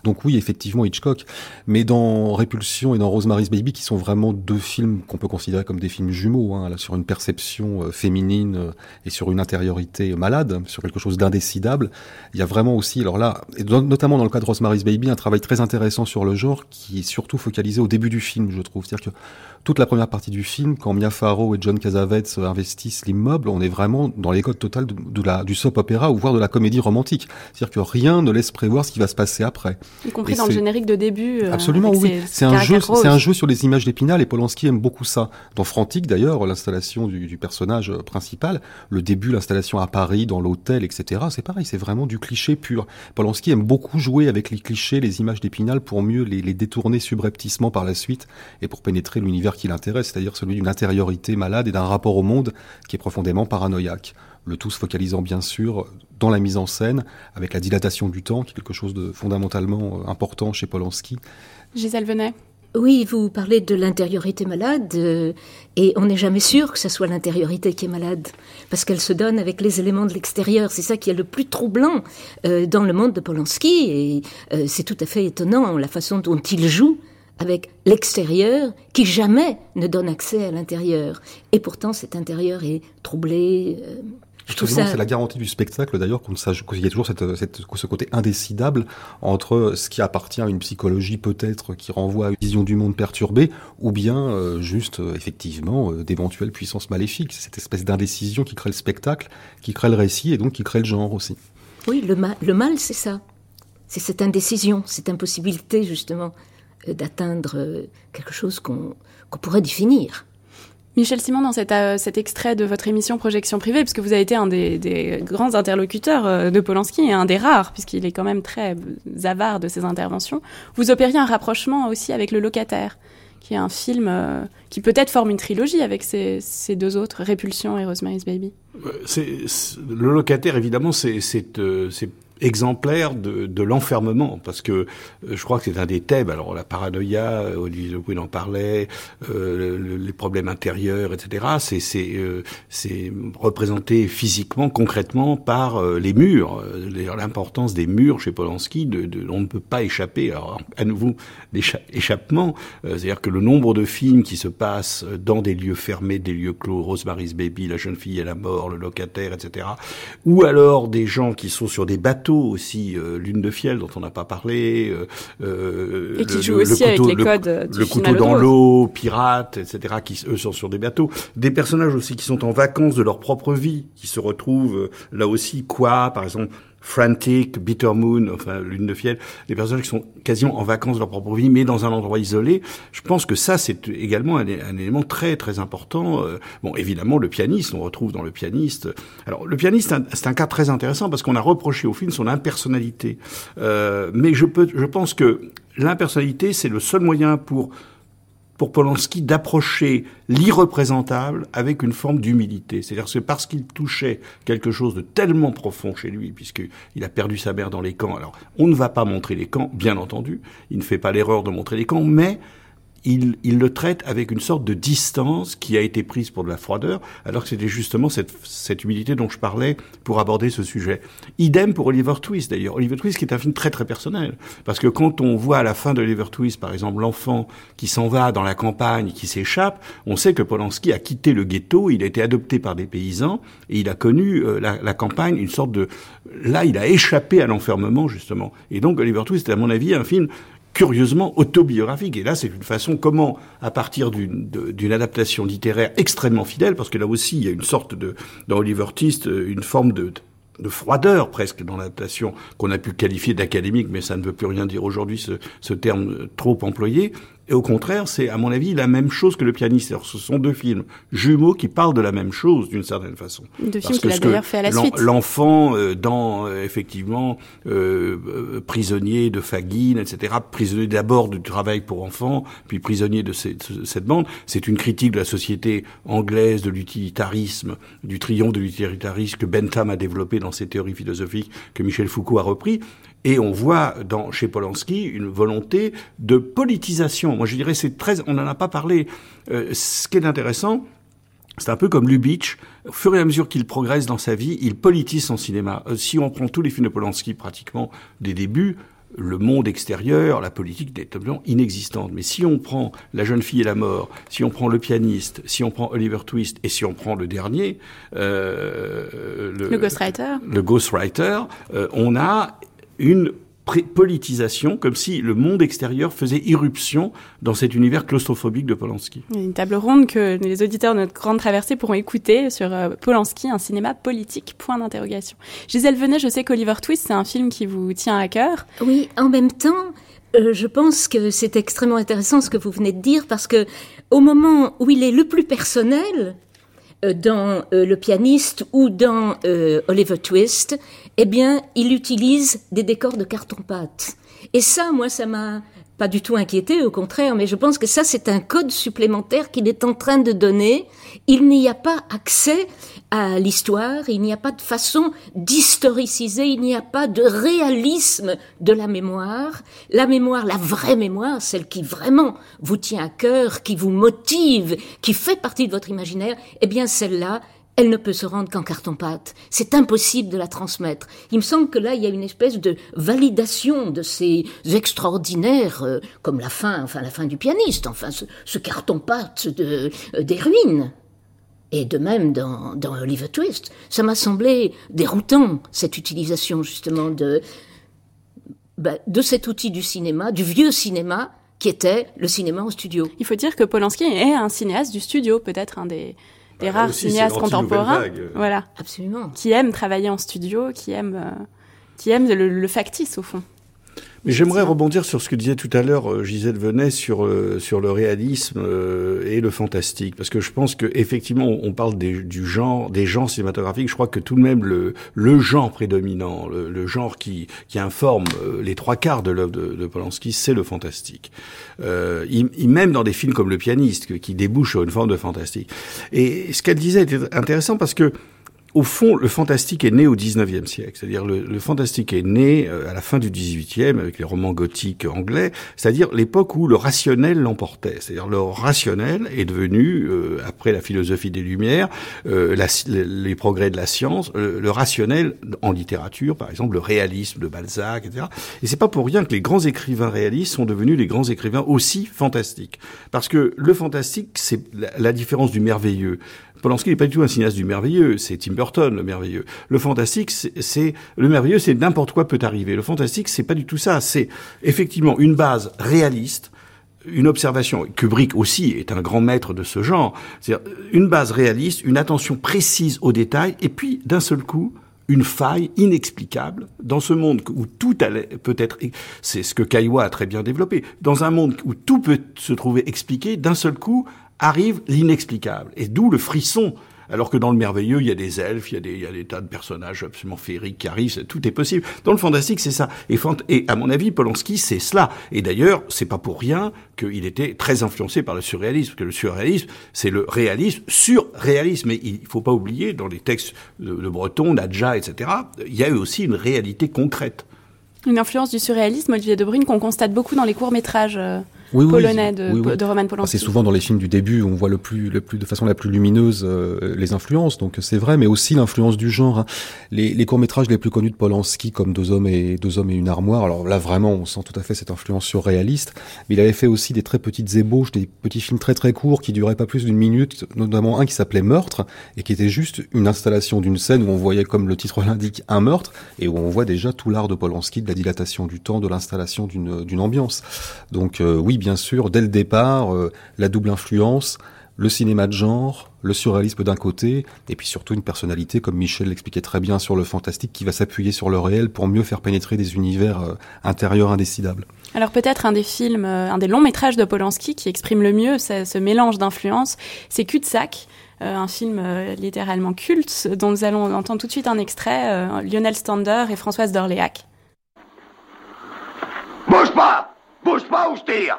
Donc oui, effectivement, Hitchcock. Mais dans Répulsion et dans Rosemary's Baby, qui sont vraiment deux films qu'on peut considérer comme des films jumeaux, hein, là, sur une perception euh, féminine euh, et sur une intériorité malade, sur quelque chose d'indécidable, il y a vraiment aussi, alors là, et notamment dans le cas de Rosemary's Baby, un travail très intéressant sur le genre qui est surtout focalisé au début du film, je trouve. C'est-à-dire que toute la première partie du film, quand Mia Farrow et John Cassavetes investissent l'immeuble, on est vraiment dans les codes du soap opéra ou voire de la comédie romantique. C'est-à-dire que rien ne laisse prévoir ce qui va se passer après. Y compris dans le générique de début. Euh, Absolument, oui. C'est un jeu, un jeu sur les images d'Épinal et Polanski aime beaucoup ça. Dans Frantic, d'ailleurs, l'installation du, du, personnage principal, le début, l'installation à Paris, dans l'hôtel, etc. C'est pareil, c'est vraiment du cliché pur. Polanski aime beaucoup jouer avec les clichés, les images d'Épinal pour mieux les, les détourner subrepticement par la suite et pour pénétrer l'univers qui l'intéresse, c'est-à-dire celui d'une intériorité malade et d'un rapport au monde qui est profondément paranoïaque. Le tout se focalisant bien sûr dans la mise en scène, avec la dilatation du temps, qui est quelque chose de fondamentalement euh, important chez Polanski. Gisèle Venet Oui, vous parlez de l'intériorité malade, euh, et on n'est jamais sûr que ce soit l'intériorité qui est malade, parce qu'elle se donne avec les éléments de l'extérieur. C'est ça qui est le plus troublant euh, dans le monde de Polanski, et euh, c'est tout à fait étonnant la façon dont il joue avec l'extérieur qui jamais ne donne accès à l'intérieur. Et pourtant, cet intérieur est troublé. C'est la garantie du spectacle d'ailleurs qu'on qu'il y a toujours cette, cette, ce côté indécidable entre ce qui appartient à une psychologie peut-être qui renvoie à une vision du monde perturbée ou bien euh, juste euh, effectivement euh, d'éventuelles puissances maléfiques. C'est cette espèce d'indécision qui crée le spectacle, qui crée le récit et donc qui crée le genre aussi. Oui, le, le mal c'est ça. C'est cette indécision, cette impossibilité justement d'atteindre quelque chose qu'on pourrait définir. Michel Simon, dans euh, cet, extrait de votre émission Projection privée, puisque vous avez été un des, grands interlocuteurs euh, de Polanski et un des rares, puisqu'il est quand même très avare de ses interventions, vous opériez un rapprochement aussi avec Le Locataire, qui est un film euh, qui peut-être forme une trilogie avec ces, deux autres, Répulsion et Rosemary's Baby. le Locataire, évidemment, c'est exemplaire de, de l'enfermement, parce que euh, je crois que c'est un des thèmes. Alors la paranoïa, euh, Olivier Lepouen en parlait, euh, les problèmes intérieurs, etc. C'est c'est euh, c'est représenté physiquement, concrètement par les murs. L'importance des murs chez Polanski, de, de, on ne peut pas échapper. Alors à nouveau, l'échappement, c'est-à-dire que le nombre de films qui se passent dans des lieux fermés, des lieux clos, Rosemary's Baby, La jeune fille et la mort, Le locataire, etc. Ou alors des gens qui sont sur des bateaux aussi, euh, Lune de fiel dont on n'a pas parlé. Euh, euh, et qui joue aussi avec les codes du Le couteau dans l'eau, pirates, etc., qui eux sont sur des bateaux. Des personnages aussi qui sont en vacances de leur propre vie, qui se retrouvent là aussi, quoi, par exemple, Frantic, Bitter Moon, enfin Lune de fiel, des personnages qui sont quasiment en vacances de leur propre vie, mais dans un endroit isolé. Je pense que ça, c'est également un, élément très très important. Euh, bon, évidemment, le pianiste, on retrouve dans le pianiste. Alors, le pianiste, c'est un, cas très intéressant parce qu'on a reproché au film son impersonnalité. Euh, mais je peux, je pense que l'impersonnalité, c'est le seul moyen pour pour Polanski d'approcher l'irreprésentable avec une forme d'humilité. C'est-à-dire c'est parce qu'il touchait quelque chose de tellement profond chez lui, puisqu'il a perdu sa mère dans les camps. Alors, on ne va pas montrer les camps, bien entendu. Il ne fait pas l'erreur de montrer les camps, mais il, il, le traite avec une sorte de distance qui a été prise pour de la froideur, alors que c'était justement cette, cette, humilité dont je parlais pour aborder ce sujet. Idem pour Oliver Twist d'ailleurs. Oliver Twist qui est un film très très personnel, parce que quand on voit à la fin de Oliver Twist, par exemple, l'enfant qui s'en va dans la campagne, qui s'échappe, on sait que Polanski a quitté le ghetto, il a été adopté par des paysans, et il a connu euh, la, la, campagne, une sorte de... Là, il a échappé à l'enfermement, justement. Et donc Oliver Twist est, à mon avis, un film curieusement autobiographique. Et là, c'est une façon comment, à partir d'une adaptation littéraire extrêmement fidèle, parce que là aussi, il y a une sorte de, dans Oliver Twist, une forme de, de froideur presque dans l'adaptation qu'on a pu qualifier d'académique, mais ça ne veut plus rien dire aujourd'hui, ce, ce terme trop employé. Et au contraire, c'est à mon avis la même chose que le pianiste. Alors, ce sont deux films jumeaux qui parlent de la même chose d'une certaine façon. Deux films qu'il a d'ailleurs fait à la suite. L'enfant euh, dans euh, effectivement euh, euh, prisonnier de Fagin, etc. Prisonnier d'abord du travail pour enfants, puis prisonnier de, de cette bande. C'est une critique de la société anglaise, de l'utilitarisme, du triomphe de l'utilitarisme que Bentham a développé dans ses théories philosophiques que Michel Foucault a repris. Et on voit dans, chez Polanski une volonté de politisation. Moi, je dirais, c'est très, on n'en a pas parlé. Euh, ce qui est intéressant, c'est un peu comme Lubitsch. Au fur et à mesure qu'il progresse dans sa vie, il politise son cinéma. Euh, si on prend tous les films de Polanski, pratiquement des débuts, le monde extérieur, la politique est totalement inexistante. Mais si on prend La jeune fille et la mort, si on prend Le pianiste, si on prend Oliver Twist et si on prend le dernier, euh, le, le Ghostwriter, le Ghostwriter, euh, on a une politisation, comme si le monde extérieur faisait irruption dans cet univers claustrophobique de Polanski. Une table ronde que les auditeurs de notre grande traversée pourront écouter sur euh, Polanski, un cinéma politique, point d'interrogation. Gisèle Venet, je sais qu'Oliver Twist, c'est un film qui vous tient à cœur. Oui, en même temps, euh, je pense que c'est extrêmement intéressant ce que vous venez de dire, parce que au moment où il est le plus personnel, dans Le pianiste ou dans Oliver Twist, eh bien, il utilise des décors de carton-pâte. Et ça, moi, ça m'a pas du tout inquiété, au contraire, mais je pense que ça, c'est un code supplémentaire qu'il est en train de donner. Il n'y a pas accès à l'histoire, il n'y a pas de façon d'historiciser, il n'y a pas de réalisme de la mémoire. La mémoire, la vraie mémoire, celle qui vraiment vous tient à cœur, qui vous motive, qui fait partie de votre imaginaire, eh bien celle-là, elle ne peut se rendre qu'en carton-pâte. C'est impossible de la transmettre. Il me semble que là, il y a une espèce de validation de ces extraordinaires, euh, comme la fin, enfin la fin du pianiste, enfin ce, carton-pâte de, euh, des ruines. Et de même dans, dans Oliver Twist, ça m'a semblé déroutant cette utilisation justement de bah, de cet outil du cinéma, du vieux cinéma, qui était le cinéma en studio. Il faut dire que Polanski est un cinéaste du studio, peut-être un des des bah, rares cinéastes contemporains, voilà, absolument, qui aiment travailler en studio, qui aiment, euh, qui aiment le factice au fond. Mais j'aimerais rebondir sur ce que disait tout à l'heure euh, Gisèle Venet sur euh, sur le réalisme euh, et le fantastique, parce que je pense que effectivement on parle des, du genre, des genres cinématographiques. Je crois que tout de même le le genre prédominant, le, le genre qui qui informe les trois quarts de l'œuvre de, de, Polanski, c'est le fantastique. Euh, il, il, même dans des films comme Le Pianiste, qui débouche sur une forme de fantastique. Et ce qu'elle disait était intéressant parce que au fond, le fantastique est né au XIXe siècle. C'est-à-dire le, le, fantastique est né euh, à la fin du XVIIIe avec les romans gothiques anglais. C'est-à-dire l'époque où le rationnel l'emportait. C'est-à-dire le rationnel est devenu, euh, après la philosophie des Lumières, euh, la, les progrès de la science, le, rationnel en littérature, par exemple le réalisme de Balzac, etc. Et c'est pas pour rien que les grands écrivains réalistes sont devenus les grands écrivains aussi fantastiques. Parce que le fantastique, c'est la différence du merveilleux. Polanski n'est pas du tout un cinéaste du merveilleux, c'est Tim Burton le merveilleux. Le fantastique, c'est le merveilleux, c'est n'importe quoi peut arriver. Le fantastique, c'est pas du tout ça. C'est effectivement une base réaliste, une observation. Kubrick aussi est un grand maître de ce genre. C'est-à-dire une base réaliste, une attention précise aux détails, et puis d'un seul coup, une faille inexplicable dans ce monde où tout allait peut-être, c'est ce que Caillois a très bien développé, dans un monde où tout peut se trouver expliqué, d'un seul coup, arrive l'inexplicable. Et d'où le frisson. Alors que dans le merveilleux, il y a des elfes, il y a des, tas de personnages absolument féeriques qui arrivent, tout est possible. Dans le fantastique, c'est ça. Et, à mon avis, Polanski, c'est cela. Et d'ailleurs, c'est pas pour rien qu'il était très influencé par le surréalisme, que le surréalisme, c'est le réalisme surréalisme. Mais il faut pas oublier, dans les textes de, de Breton, Nadja, etc., il y a eu aussi une réalité concrète. Une influence du surréalisme, Olivier Debrune, qu'on constate beaucoup dans les courts-métrages. Oui, polonais de, de, Roman Polanski. C'est souvent dans les films du début où on voit le plus, le plus de façon la plus lumineuse euh, les influences, donc c'est vrai, mais aussi l'influence du genre. Hein. Les, les courts métrages les plus connus de Polanski, comme Deux hommes et Deux hommes et une armoire. Alors là, vraiment, on sent tout à fait cette influence surréaliste. Mais il avait fait aussi des très petites ébauches, des petits films très très courts qui duraient pas plus d'une minute, notamment un qui s'appelait Meurtre et qui était juste une installation d'une scène où on voyait, comme le titre l'indique, un meurtre et où on voit déjà tout l'art de Polanski, de la dilatation du temps, de l'installation d'une d'une ambiance. Donc euh, oui, bien sûr, dès le départ, euh, la double influence, le cinéma de genre, le surréalisme d'un côté, et puis surtout une personnalité, comme Michel l'expliquait très bien sur le fantastique, qui va s'appuyer sur le réel pour mieux faire pénétrer des univers euh, intérieurs indécidables. Alors peut-être un des films, euh, un des longs métrages de Polanski qui exprime le mieux ce, mélange d'influences, c'est Cul-de-sac, un film littéralement culte dont nous allons entendre tout de suite un extrait, Lionel Stander et Françoise d'Orléac. Bouge pas Bouge pas ou je tire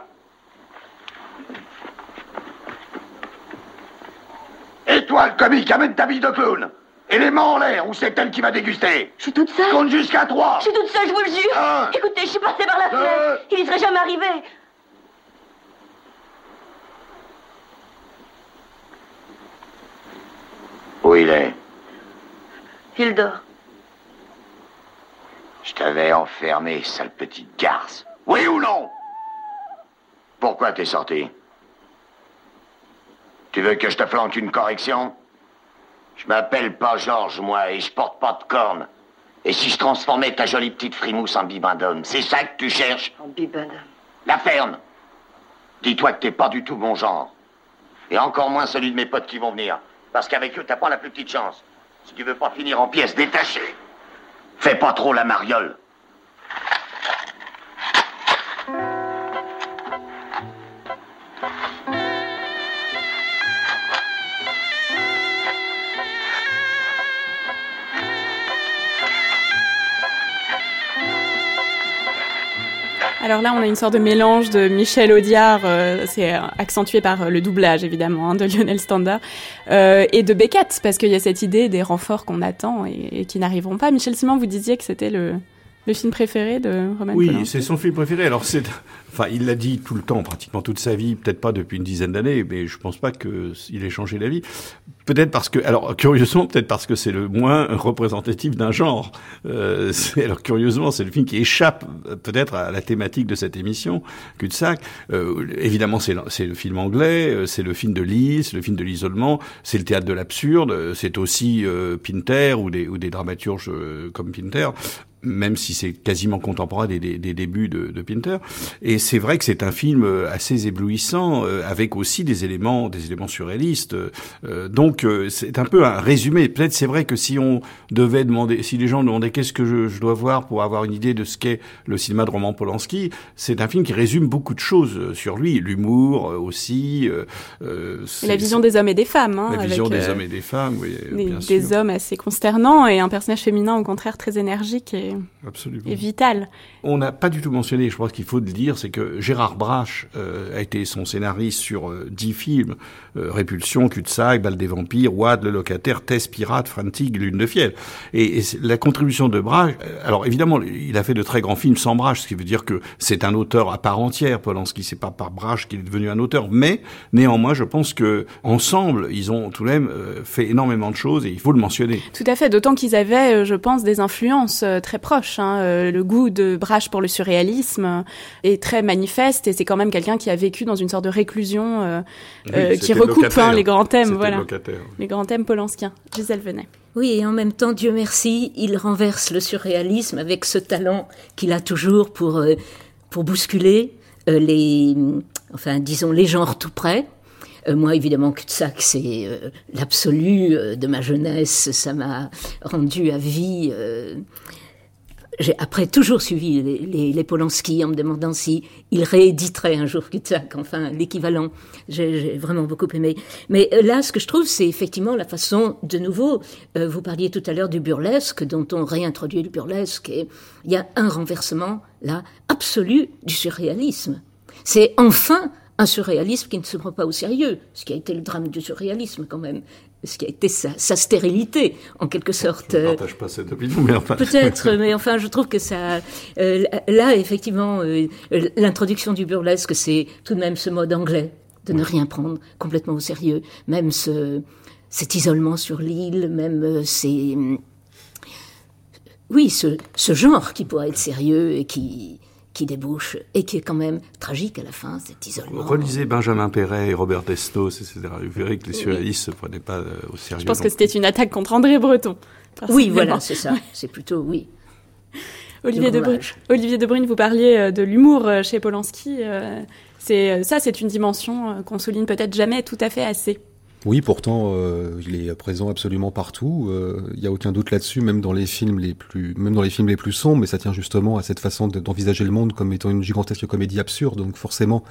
Et toi, le comique, amène ta bille de clown. Et les mains en l'air, ou c'est elle qui va déguster Je suis toute seule. Compte jusqu'à trois. Je suis toute seule, je vous le jure. Écoutez, je suis passée par la fenêtre. Il n'y serait jamais arrivé. Où il est? Il dort. Je t'avais enfermé, sale petite garce. Oui ou non? Pourquoi t'es sorti tu veux que je te flanque une correction? Je m'appelle pas Georges, moi, et je porte pas de cornes. Et si je transformais ta jolie petite frimousse en bibendum, c'est ça que tu cherches? En bibendum La ferme Dis-toi que t'es pas du tout mon genre. Et encore moins celui de mes potes qui vont venir. Parce qu'avec eux, t'as pas la plus petite chance. Si tu veux pas finir en pièces détachées, fais pas trop la mariole. Alors là, on a une sorte de mélange de Michel Audiard, euh, c'est accentué par le doublage évidemment hein, de Lionel Stander, euh, et de Beckett, parce qu'il y a cette idée des renforts qu'on attend et, qui n'arriveront pas. Michel Simon, vous disiez que c'était le, le film préféré de Roman Oui, c'est son film préféré. Alors c'est, enfin, il l'a dit tout le temps, pratiquement toute sa vie, peut-être pas depuis une dizaine d'années, mais je pense pas qu'il ait changé d'avis. Peut-être parce que, alors curieusement, peut-être parce que c'est le moins représentatif d'un genre. Euh, alors curieusement, c'est le film qui échappe peut-être à la thématique de cette émission, cul-de-sac. Euh, évidemment, c'est le film anglais, euh, c'est le film de l'is, le film de l'isolement, c'est le théâtre de l'absurde, c'est aussi euh, Pinter ou des, ou des dramaturges comme Pinter même si c'est quasiment contemporain des, des, des débuts de, de, Pinter. Et c'est vrai que c'est un film euh, assez éblouissant, euh, avec aussi des éléments, des éléments surréalistes. Euh, donc c'est un peu un résumé. Peut-être c'est vrai que si on devait demander, si les gens demandaient qu'est-ce que je, je, dois voir pour avoir une idée de ce qu'est le cinéma de Roman Polanski, c'est un film qui résume beaucoup de choses sur lui, l'humour aussi. la vision des hommes et des femmes. Hein, la vision des hommes et des femmes, oui. Des, bien des hommes assez consternants et un personnage féminin au contraire très énergique et Absolument. et vital. On n'a pas du tout mentionné, je crois qu'il faut le dire, c'est que Gérard Brache euh, a été son scénariste sur euh, dix films euh, Répulsion, Cul-de-sac, Balle des vampires, Wad, Le locataire, Tess, Pirate, Frantic, Lune de fiel. Et, et la contribution de Brache, alors évidemment, il a fait de très grands films sans Brache, ce qui veut dire que c'est un auteur à part entière. Polanski, c'est pas par Brache qu'il est devenu un auteur, mais néanmoins, je pense que ensemble, ils ont tout de même fait énormément de choses et il faut le mentionner. Tout à fait, d'autant qu'ils avaient, je pense, des influences très proches. Hein. Le goût de Brache pour le surréalisme est très manifeste et c'est quand même quelqu'un qui a vécu dans une sorte de réclusion euh, oui, euh, qui recoupe hein, les grands thèmes, voilà, les grands thèmes polanskiens. Gisèle Venet. Oui, et en même temps, Dieu merci, il renverse le surréalisme avec ce talent qu'il a toujours pour euh, pour bousculer euh, les, enfin, disons les genres tout près. Euh, moi, évidemment, cul-de-sac, c'est euh, l'absolu euh, de ma jeunesse. Ça m'a rendu à vie j'ai après toujours suivi les, les, les, Polanski en me demandant si il rééditerait un jour Cul-de-sac, enfin l'équivalent. J'ai vraiment beaucoup aimé. Mais là, ce que je trouve, c'est effectivement la façon, de nouveau, euh, vous parliez tout à l'heure du burlesque, dont on réintroduit le burlesque, et il y a un renversement, là, absolu du surréalisme. C'est enfin un surréalisme qui ne se prend pas au sérieux, ce qui a été le drame du surréalisme quand même ce qui a été sa, sa stérilité, en quelque sorte. Je ne partage pas cette opinion, mais enfin... Peut-être, mais enfin, je trouve que ça... Euh, là, effectivement, euh, l'introduction du burlesque, c'est tout de même ce mode anglais, de ne rien prendre complètement au sérieux, même ce, cet isolement sur l'île, même euh, ces... Oui, ce, ce genre qui pourrait être sérieux et qui qui débouche et qui est quand même tragique à la fin, cet isolement. Relisez Benjamin Perret et Robert Destos, etc. Vous verrez que les surréalistes ne se prenaient pas au sérieux. Je pense que c'était une attaque contre André Breton. Oui, voilà, c'est ça. C'est plutôt, oui. Olivier de, Brune, Olivier vous parliez de l'humour chez Polanski. C'est ça, c'est une dimension qu'on souligne peut-être jamais tout à fait assez. Oui, pourtant, euh, il est présent absolument partout. Il euh, n'y a aucun doute là-dessus, même dans les films les plus, même dans les films les plus sombres. Mais ça tient justement à cette façon d'envisager le monde comme étant une gigantesque comédie absurde. Donc forcément,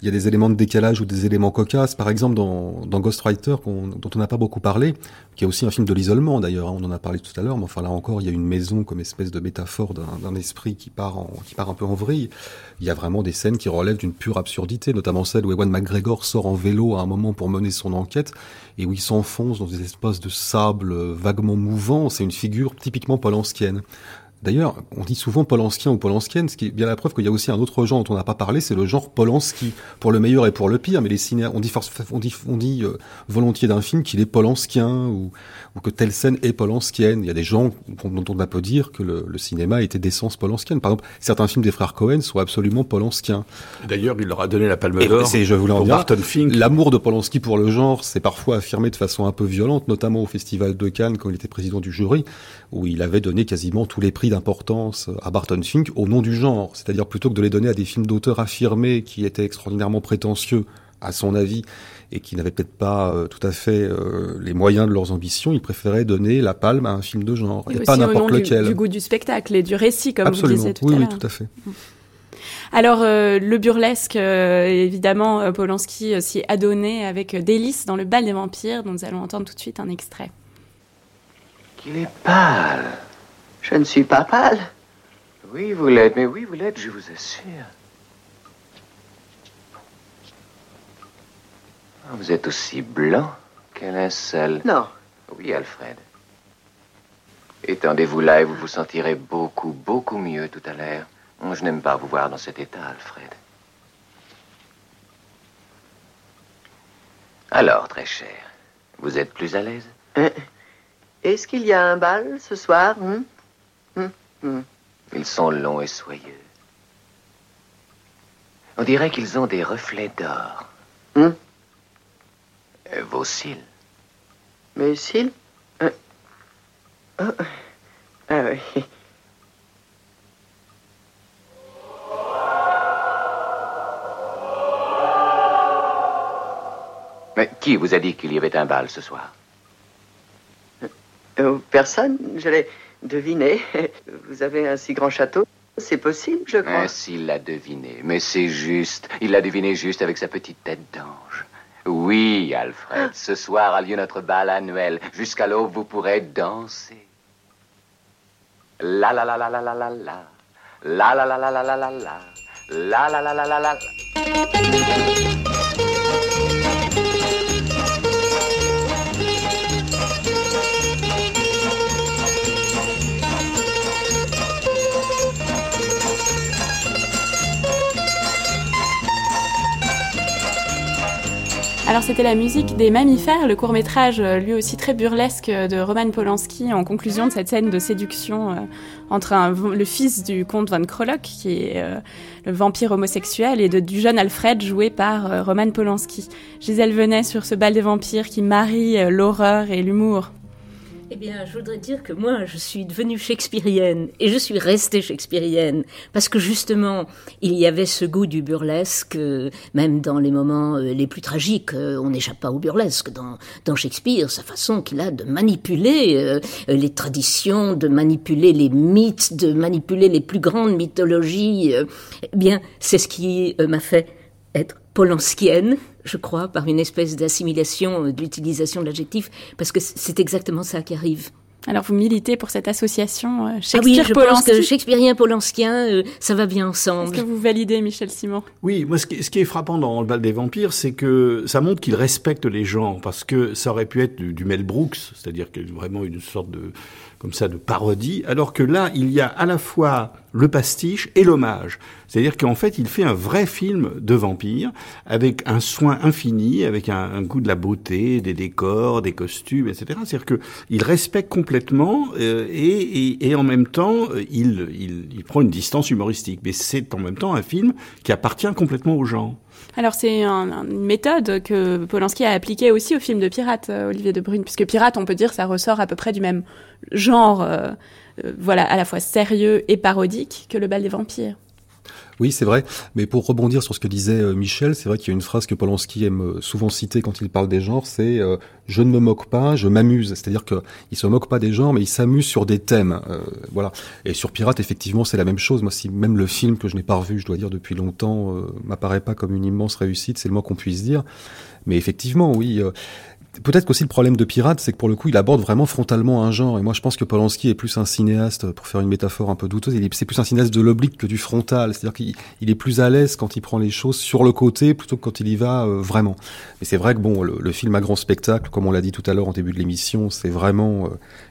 il y a des éléments de décalage ou des éléments cocasses. Par exemple, dans, dans Ghostwriter, dont on n'a pas beaucoup parlé, qui est aussi un film de l'isolement d'ailleurs. Hein, on en a parlé tout à l'heure, mais enfin là encore, il y a une maison comme espèce de métaphore d'un esprit qui part, en, qui part un peu en vrille. Il y a vraiment des scènes qui relèvent d'une pure absurdité, notamment celle où Ewan McGregor sort en vélo à un moment pour mener son enquête et où il s'enfonce dans des espaces de sable vaguement mouvants. C'est une figure typiquement polanskienne. D'ailleurs, on dit souvent Polanskien ou Polanskienne, ce qui est bien la preuve qu'il y a aussi un autre genre dont on n'a pas parlé, c'est le genre Polanski, pour le meilleur et pour le pire. Mais les cinéastes, on dit, on dit, on dit euh, volontiers d'un film qu'il est Polanskien ou, ou, que telle scène est Polanskienne. Il y a des gens dont on peut dire que le, le cinéma était d'essence Polanskienne. Par exemple, certains films des frères Cohen sont absolument Polanskiens. D'ailleurs, il leur a donné la Palme d'Or. C'est, je voulais en dire, l'amour de Polanski pour le genre, c'est parfois affirmé de façon un peu violente, notamment au Festival de Cannes quand il était président du jury, où il avait donné quasiment tous les prix d'importance à Barton Fink au nom du genre, c'est-à-dire plutôt que de les donner à des films d'auteurs affirmés qui étaient extraordinairement prétentieux à son avis et qui n'avaient peut-être pas euh, tout à fait euh, les moyens de leurs ambitions, il préférait donner la palme à un film de genre et, et pas n'importe lequel. Du, du goût du spectacle et du récit, comme Absolument. vous disiez tout oui, à l'heure. Oui, tout à fait. Alors euh, le burlesque, euh, évidemment, euh, Polanski s'y est adonné avec délice dans le bal des vampires, dont nous allons entendre tout de suite un extrait. Qu'il est pâle. Je ne suis pas pâle. Oui, vous l'êtes, mais oui, vous l'êtes, je vous assure. Ah, vous êtes aussi blanc qu'un linceul. Non. Oui, Alfred. Étendez-vous là et vous vous sentirez beaucoup, beaucoup mieux tout à l'heure. Je n'aime pas vous voir dans cet état, Alfred. Alors, très cher, vous êtes plus à l'aise? Euh, Est-ce qu'il y a un bal ce soir hein? Hum, hum. Ils sont longs et soyeux. On dirait qu'ils ont des reflets d'or. Euh, Vos cils. Mes cils? Euh, oh, Ah oui. Mais qui vous a dit qu'il y avait un bal ce soir? Euh, personne, je l'ai deviné. Vous avez un si grand château, c'est possible, je crois. Ainsi il l'a deviné. Mais c'est juste. Il l'a deviné juste avec sa petite tête d'ange. Oui, Alfred, ce soir a lieu notre bal annuel. Jusqu'à l'aube, vous pourrez danser. La la la la la la la la. La la la la la la la la. La la la la la la. Alors c'était la musique des mammifères, le court métrage euh, lui aussi très burlesque euh, de Roman Polanski en conclusion de cette scène de séduction euh, entre le fils du comte von Krolok qui est le vampire homosexuel et du jeune Alfred joué par Roman Polanski. Gisèle venait sur ce bal des vampires qui marie l'horreur et l'humour. Eh bien, je voudrais dire que moi, je suis devenue shakespearienne et je suis restée shakespearienne parce que justement, il y avait ce goût du burlesque, euh, même dans les moments euh, les plus tragiques. euh, on n'échappe pas au burlesque dans, dans Shakespeare, sa façon qu'il a de manipuler les traditions, de manipuler les mythes, de manipuler les plus grandes mythologies. eh bien, c'est ce qui m'a fait être polanskienne, je crois, par une espèce d'assimilation euh, de l'utilisation de l'adjectif, parce que c'est exactement ça qui arrive. Alors vous militez pour cette association euh, Ah oui, Shakespeare je pense que polanskien, euh, ça va bien Est-ce ensemble. que vous validez Michel Simon? Oui, moi, ce qui, ce qui est frappant dans le bal des vampires, c'est que ça montre qu'il respecte les gens, parce que ça aurait pu être du, du Mel Brooks, c'est-à-dire vraiment une sorte de, comme ça, de parodie, alors que là, il y a à la fois le pastiche et l'hommage. C'est-à-dire qu'en fait, il fait un vrai film de vampire, avec un soin infini, avec un, goût de la beauté, des décors, des costumes, etc. C'est-à-dire que il respecte complètement, euh, et, et, et en même temps, il, il, il prend une distance humoristique. Mais c'est en même temps un film qui appartient complètement aux gens. Alors c'est un- un- une méthode que Polanski a appliquée aussi au film de Pirate, euh, Olivier de Brune, puisque Pirate, on peut dire, ça ressort à peu près du même genre, euh, euh, voilà, à la fois sérieux et parodique que le bal des vampires. Oui, c'est vrai. Mais pour rebondir sur ce que disait euh, Michel, c'est vrai qu'il y a une phrase que Polanski aime euh, souvent citer quand il parle des genres, c'est euh, je ne me moque pas, je m'amuse. C'est-à-dire que il se moque pas des genres, mais il s'amuse sur des thèmes. Euh, voilà. Et sur Pirate, effectivement, c'est la même chose. Moi, si même le film que je n'ai pas revu, je dois dire depuis longtemps, euh, m'apparaît pas comme une immense réussite, c'est le moins qu'on puisse dire. Mais effectivement, oui. Peut-être qu'aussi le problème de Pirate, c'est que pour le coup, il aborde vraiment frontalement un genre. Et moi, je pense que Polanski est plus un cinéaste, pour faire une métaphore un peu douteuse, il est, c'est plus un cinéaste de l'oblique que du frontal. C'est-à-dire qu'il il est plus à l'aise quand il prend les choses sur le côté plutôt que quand il y va euh, vraiment. Mais c'est vrai que bon, le, le film à grand spectacle, comme on l'a dit tout à l'heure en début de l'émission, c'est vraiment euh,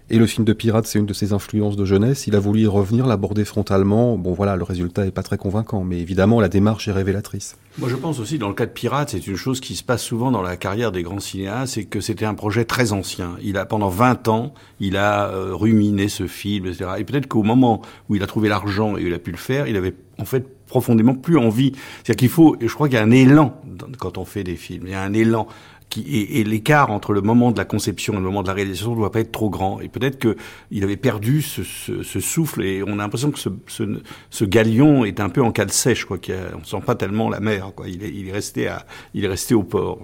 et le film de Pirate, c'est une de ses influences de jeunesse. Il a voulu y revenir, l'aborder frontalement. Bon, voilà, le résultat est pas très convaincant, mais évidemment, la démarche est révélatrice. Moi, je pense aussi, dans le cas de Pirate, c'est une chose qui se passe souvent dans la carrière des grands cinéastes, c'est que c'était un projet très ancien. Il a, pendant 20 ans, il a euh, ruminé ce film, etc. Et peut-être qu'au moment où il a trouvé l'argent et il a pu le faire, il avait en fait profondément plus envie. C'est-à-dire qu'il faut, et je crois qu'il y a un élan quand on fait des films. Il y a un élan et, l'écart entre le moment de la conception et le moment de la réalisation ne doit pas être trop grand. Et peut-être que il avait perdu ce, souffle et on a l'impression que ce, galion est un peu en cale sèche, quoi. qu'il a- on sent pas tellement la mer, quoi. Il est resté au port.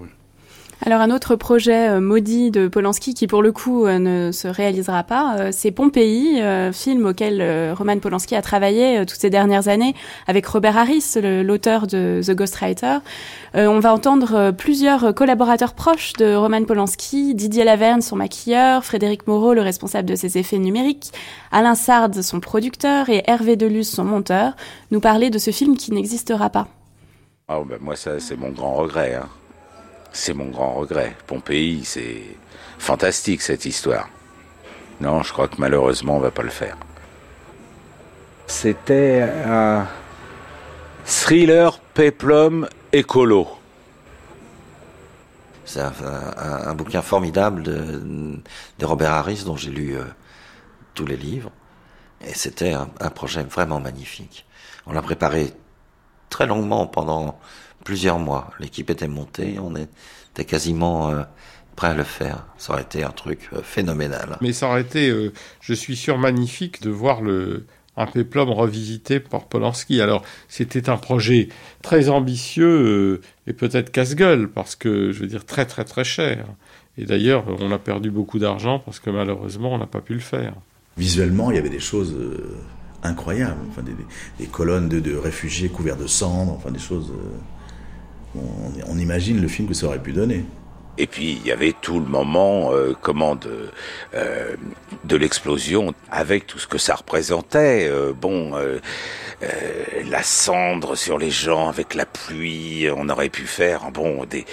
Alors un autre projet euh, maudit de Polanski qui pour le coup euh, ne se réalisera pas, euh, c'est Pompéi, film auquel Roman Polanski a travaillé toutes ces dernières années avec Robert Harris, l'auteur de The Ghostwriter. on va entendre plusieurs collaborateurs proches de Roman Polanski, Didier Laverne, son maquilleur, Frédéric Moreau, le responsable de ses effets numériques, Alain Sard, son producteur, et Hervé Deluz, son monteur, nous parler de ce film qui n'existera pas. Oh ben moi c'est mon grand regret. Hein. C'est mon grand regret. Pompéi, c'est fantastique cette histoire. Non, je crois que malheureusement on va pas le faire. C'était un thriller péplum écolo. C'est un, bouquin formidable de, Robert Harris dont j'ai lu euh, tous les livres. Et c'était un, un, projet vraiment magnifique. On l'a préparé très longuement pendant plusieurs mois. L'équipe était montée, on était quasiment euh, prêt à le faire. Ça aurait été un truc euh, phénoménal. Mais ça aurait été, euh, je suis sûr, magnifique de voir le, un péplum revisité par Polanski. Alors, c'était un projet très ambitieux et peut-être casse-gueule, parce que, je veux dire, très très très cher. Et d'ailleurs, on a perdu beaucoup d'argent parce que malheureusement, on n'a pas pu le faire. Visuellement, il y avait des choses incroyables. Enfin, des, colonnes de, de, réfugiés couverts de cendres, enfin des choses on, imagine le film que ça aurait pu donner. Et puis il y avait tout le moment, euh, comment de euh, de l'explosion, avec tout ce que ça représentait. Euh, bon, la cendre sur les gens, avec la pluie, on aurait pu faire bon des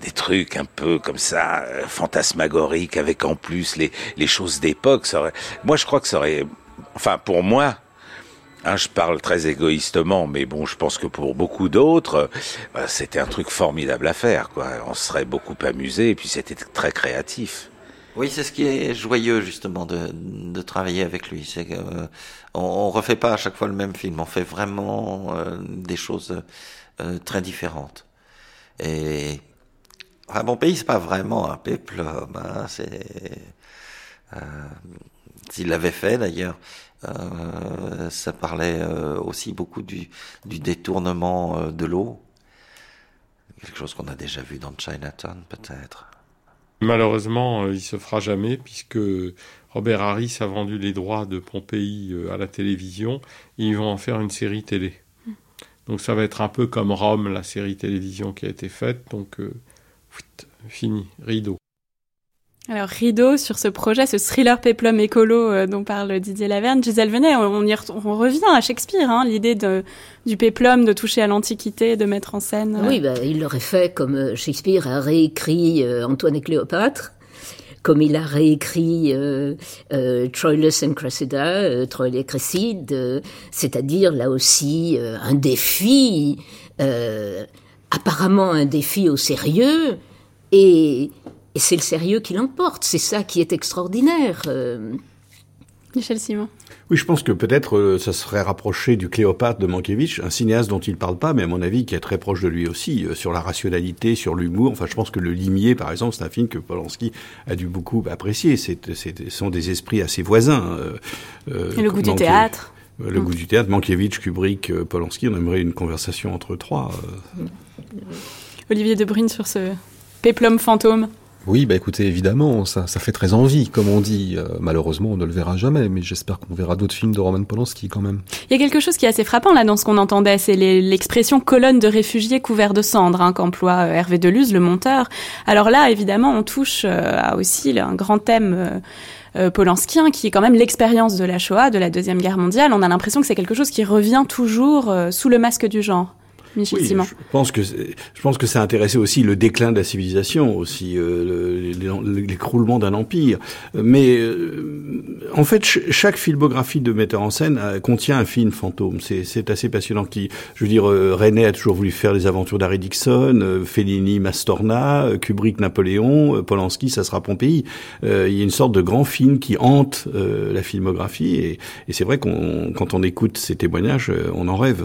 des trucs un peu comme ça fantasmagoriques, avec en plus les les choses d'époque. Moi, je crois que ça aurait, enfin pour moi, Hein, je parle très égoïstement, mais bon, je pense que pour beaucoup d'autres, bah, c'était un truc formidable à faire. Quoi. On serait beaucoup amusé, et puis c'était très créatif. Oui, c'est ce qui est joyeux justement de, de travailler avec lui. C'est qu'on on refait pas à chaque fois le même film. On fait vraiment euh, des choses euh, très différentes. Et enfin, mon pays, c'est pas vraiment un péplum. Hein, c'est euh, s'il l'avait fait d'ailleurs, euh, ça parlait euh, aussi beaucoup du, du détournement euh, de l'eau. Quelque chose qu'on a déjà vu dans Chinatown, peut-être. Malheureusement, il se fera jamais puisque Robert Harris a vendu les droits de Pompéi à la télévision et ils vont en faire une série télé. Donc ça va être un peu comme Rome, la série télévision qui a été faite. Donc, fini, rideau. Alors rideau sur ce projet, ce thriller péplum écolo euh, dont parle Didier Laverne, Gisèle Venet, on, on revient à Shakespeare, hein, l'idée du péplum, de toucher à l'Antiquité, de mettre en scène. Oui, bah, il l'aurait fait comme euh, Shakespeare a réécrit euh, Antoine et Cléopâtre, comme il a réécrit euh, Troilus and Cressida, Troy et Cresside, c'est-à-dire là aussi un défi, apparemment un défi au sérieux, et et c'est le sérieux qui l'emporte. C'est ça qui est extraordinaire. Euh. Michel Simon. Oui, je pense que peut-être euh, ça serait rapproché du Cléopâtre de Mankiewicz, un cinéaste dont il parle pas, mais à mon avis qui est très proche de lui aussi, euh, sur la rationalité, sur l'humour. Enfin, je pense que Le Limier, par exemple, c'est un film que Polanski a dû beaucoup apprécier. C'est, ce sont des esprits assez voisins. Et le goût du théâtre. Le goût du théâtre, Mankiewicz, Kubrick, Polanski, on aimerait une conversation entre trois. Olivier Debrune sur ce péplum fantôme. Oui, bah écoutez, évidemment, ça, ça fait très envie, comme on dit. Euh, malheureusement, on ne le verra jamais, mais j'espère qu'on verra d'autres films de Roman Polanski quand même. Il y a quelque chose qui est assez frappant là dans ce qu'on entendait, c'est l'expression colonne de réfugiés couverts de cendres hein, qu'emploie euh, Hervé Deluz, le monteur. Alors là, évidemment, on touche euh, à aussi un grand thème. Polanskien, qui est quand même l'expérience de la Shoah, de la Deuxième Guerre mondiale. On a l'impression que c'est quelque chose qui revient toujours sous le masque du genre oui, je pense que je pense que ça intéressait aussi le déclin de la civilisation, aussi euh, l'écroulement d'un empire. Mais euh, en fait, chaque filmographie de metteur en scène euh, contient un film fantôme. C'est assez passionnant. Qui, je veux dire, René a toujours voulu faire les aventures d'Harry Dixon, Fellini, Mastorna, Kubrick, Napoléon, Polanski, ça sera Pompéi. il y a une sorte de grand film qui hante la filmographie, et, et c'est vrai qu'on quand on écoute ces témoignages, on en rêve.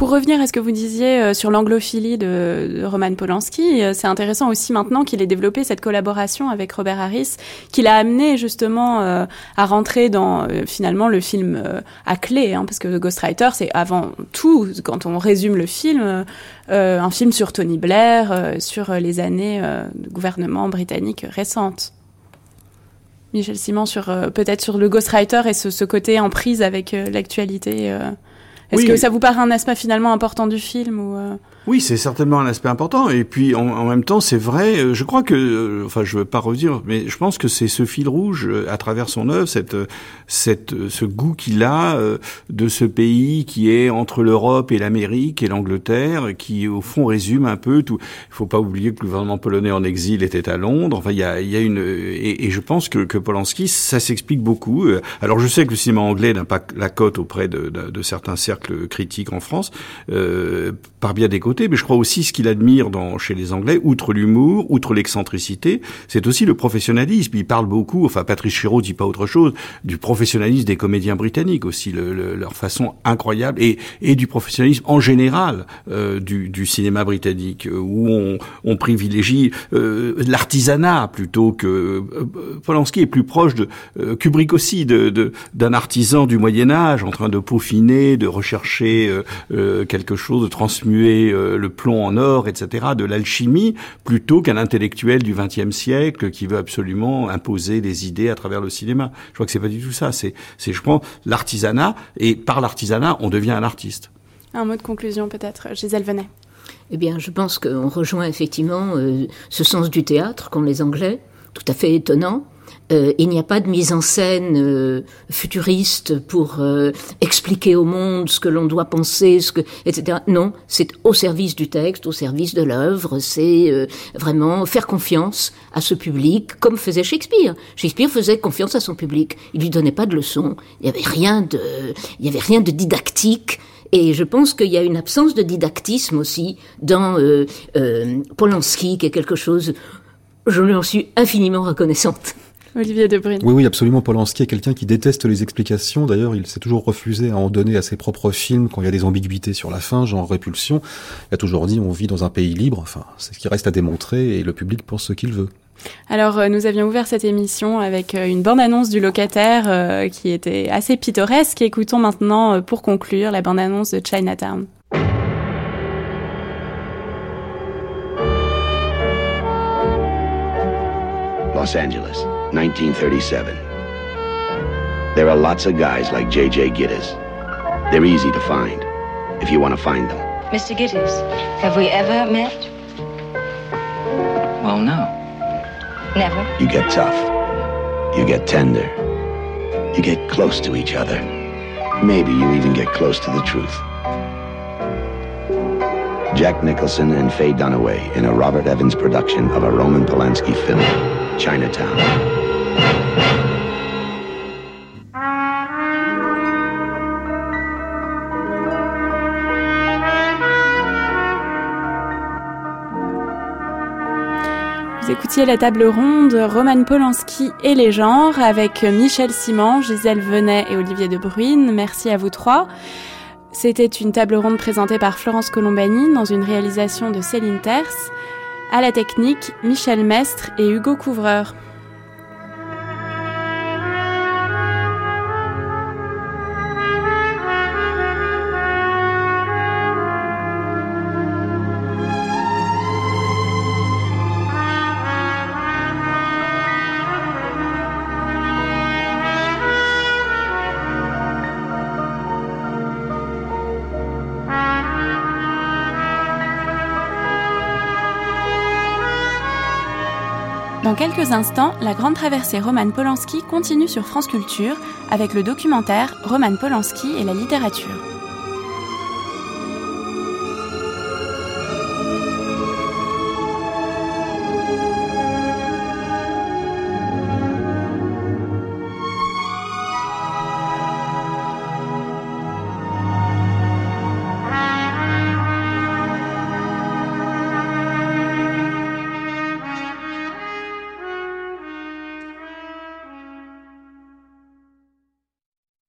Pour revenir à ce que vous disiez euh, sur l'anglophilie de, Roman Polanski, euh, c'est intéressant aussi maintenant qu'il ait développé cette collaboration avec Robert Harris, qu'il a amené justement euh, à rentrer dans finalement le film à clé, hein, parce que The Ghostwriter, c'est avant tout, quand on résume le film, un film sur Tony Blair, sur les années de gouvernement britannique récentes. Michel Simon sur peut-être sur le Ghostwriter et ce, ce côté en prise avec l'actualité. Est-ce que ça vous paraît un aspect finalement important du film ou euh oui, c'est certainement un aspect important. Et puis en, même temps, c'est vrai. Euh, je crois que, euh, enfin, je veux pas redire, mais je pense que c'est ce fil rouge euh, à travers son œuvre, cette, cette, ce goût qu'il a de ce pays qui est entre l'Europe et l'Amérique et l'Angleterre, qui au fond résume un peu tout. Il faut pas oublier que le gouvernement polonais en exil était à Londres. Enfin, il y a, y a une et, et, je pense que, que Polanski, ça s'explique beaucoup. Alors, je sais que le cinéma anglais n'a pas la cote auprès de, de, certains cercles critiques en France, euh, par bien des mais je crois aussi ce qu'il admire dans, chez les Anglais, outre l'humour, outre l'excentricité, c'est aussi le professionnalisme. Il parle beaucoup, enfin Patrice Chéreau dit pas autre chose, du professionnalisme des comédiens britanniques aussi, le, leur façon incroyable, et, et du professionnalisme en général euh, du, du, cinéma britannique, où on, on privilégie euh, l'artisanat plutôt que... Euh, Polanski est plus proche de euh, Kubrick aussi, d'un de, d'un artisan du Moyen Âge en train de peaufiner, de rechercher euh, quelque chose, de transmuer le plomb en or, etc., de l'alchimie, plutôt qu'un intellectuel du XXe siècle qui veut absolument imposer des idées à travers le cinéma. Je crois que c'est pas du tout ça. C'est, c'est je prends l'artisanat et par l'artisanat, on devient un artiste. Un mot de conclusion peut-être, Gisèle Venet. Eh bien, je pense qu'on rejoint effectivement euh, ce sens du théâtre qu'ont les Anglais, tout à fait étonnant, euh, il n'y a pas de mise en scène euh, futuriste pour euh, expliquer au monde ce que l'on doit penser, ce que, etc. Non, c'est au service du texte, au service de l'œuvre. C'est vraiment faire confiance à ce public, comme faisait Shakespeare. Shakespeare faisait confiance à son public. Il lui donnait pas de leçons. Il n'y avait rien de, il y avait rien de didactique. Et je pense qu'il y a une absence de didactisme aussi dans Polanski, qui est quelque chose. Je lui en suis infiniment reconnaissante. Olivier Debrine. Oui, oui, absolument. Polanski est quelqu'un qui déteste les explications. D'ailleurs, il s'est toujours refusé à en donner à ses propres films quand il y a des ambiguïtés sur la fin, genre Répulsion. Il a toujours dit on vit dans un pays libre. Enfin, c'est ce qui reste à démontrer et le public pense ce qu'il veut. Alors, euh, nous avions ouvert cette émission avec euh, une bande-annonce du locataire euh, qui était assez pittoresque. Écoutons maintenant, pour conclure, la bande-annonce de Chinatown. Los Angeles. 1937. There are lots of guys like J.J. Gittes. They're easy to find, if you want to find them. Mr. Gittes, have we ever met? Well, no. Never? You get tough. You get tender. You get close to each other. Maybe you even get close to the truth. Jack Nicholson and Faye Dunaway in a Robert Evans production of a Roman Polanski film, Chinatown. Écoutiez la table ronde Roman Polanski et les genres avec Michel Simon, Gisèle Venet et Olivier De Bruyne. Merci à vous trois. C'était une table ronde présentée par Florence Colombani dans une réalisation de Céline Terce. À la technique, Michel Mestre et Hugo Couvreur. Quelques instants, la grande traversée Roman Polanski continue sur France Culture avec le documentaire Roman Polanski et la littérature.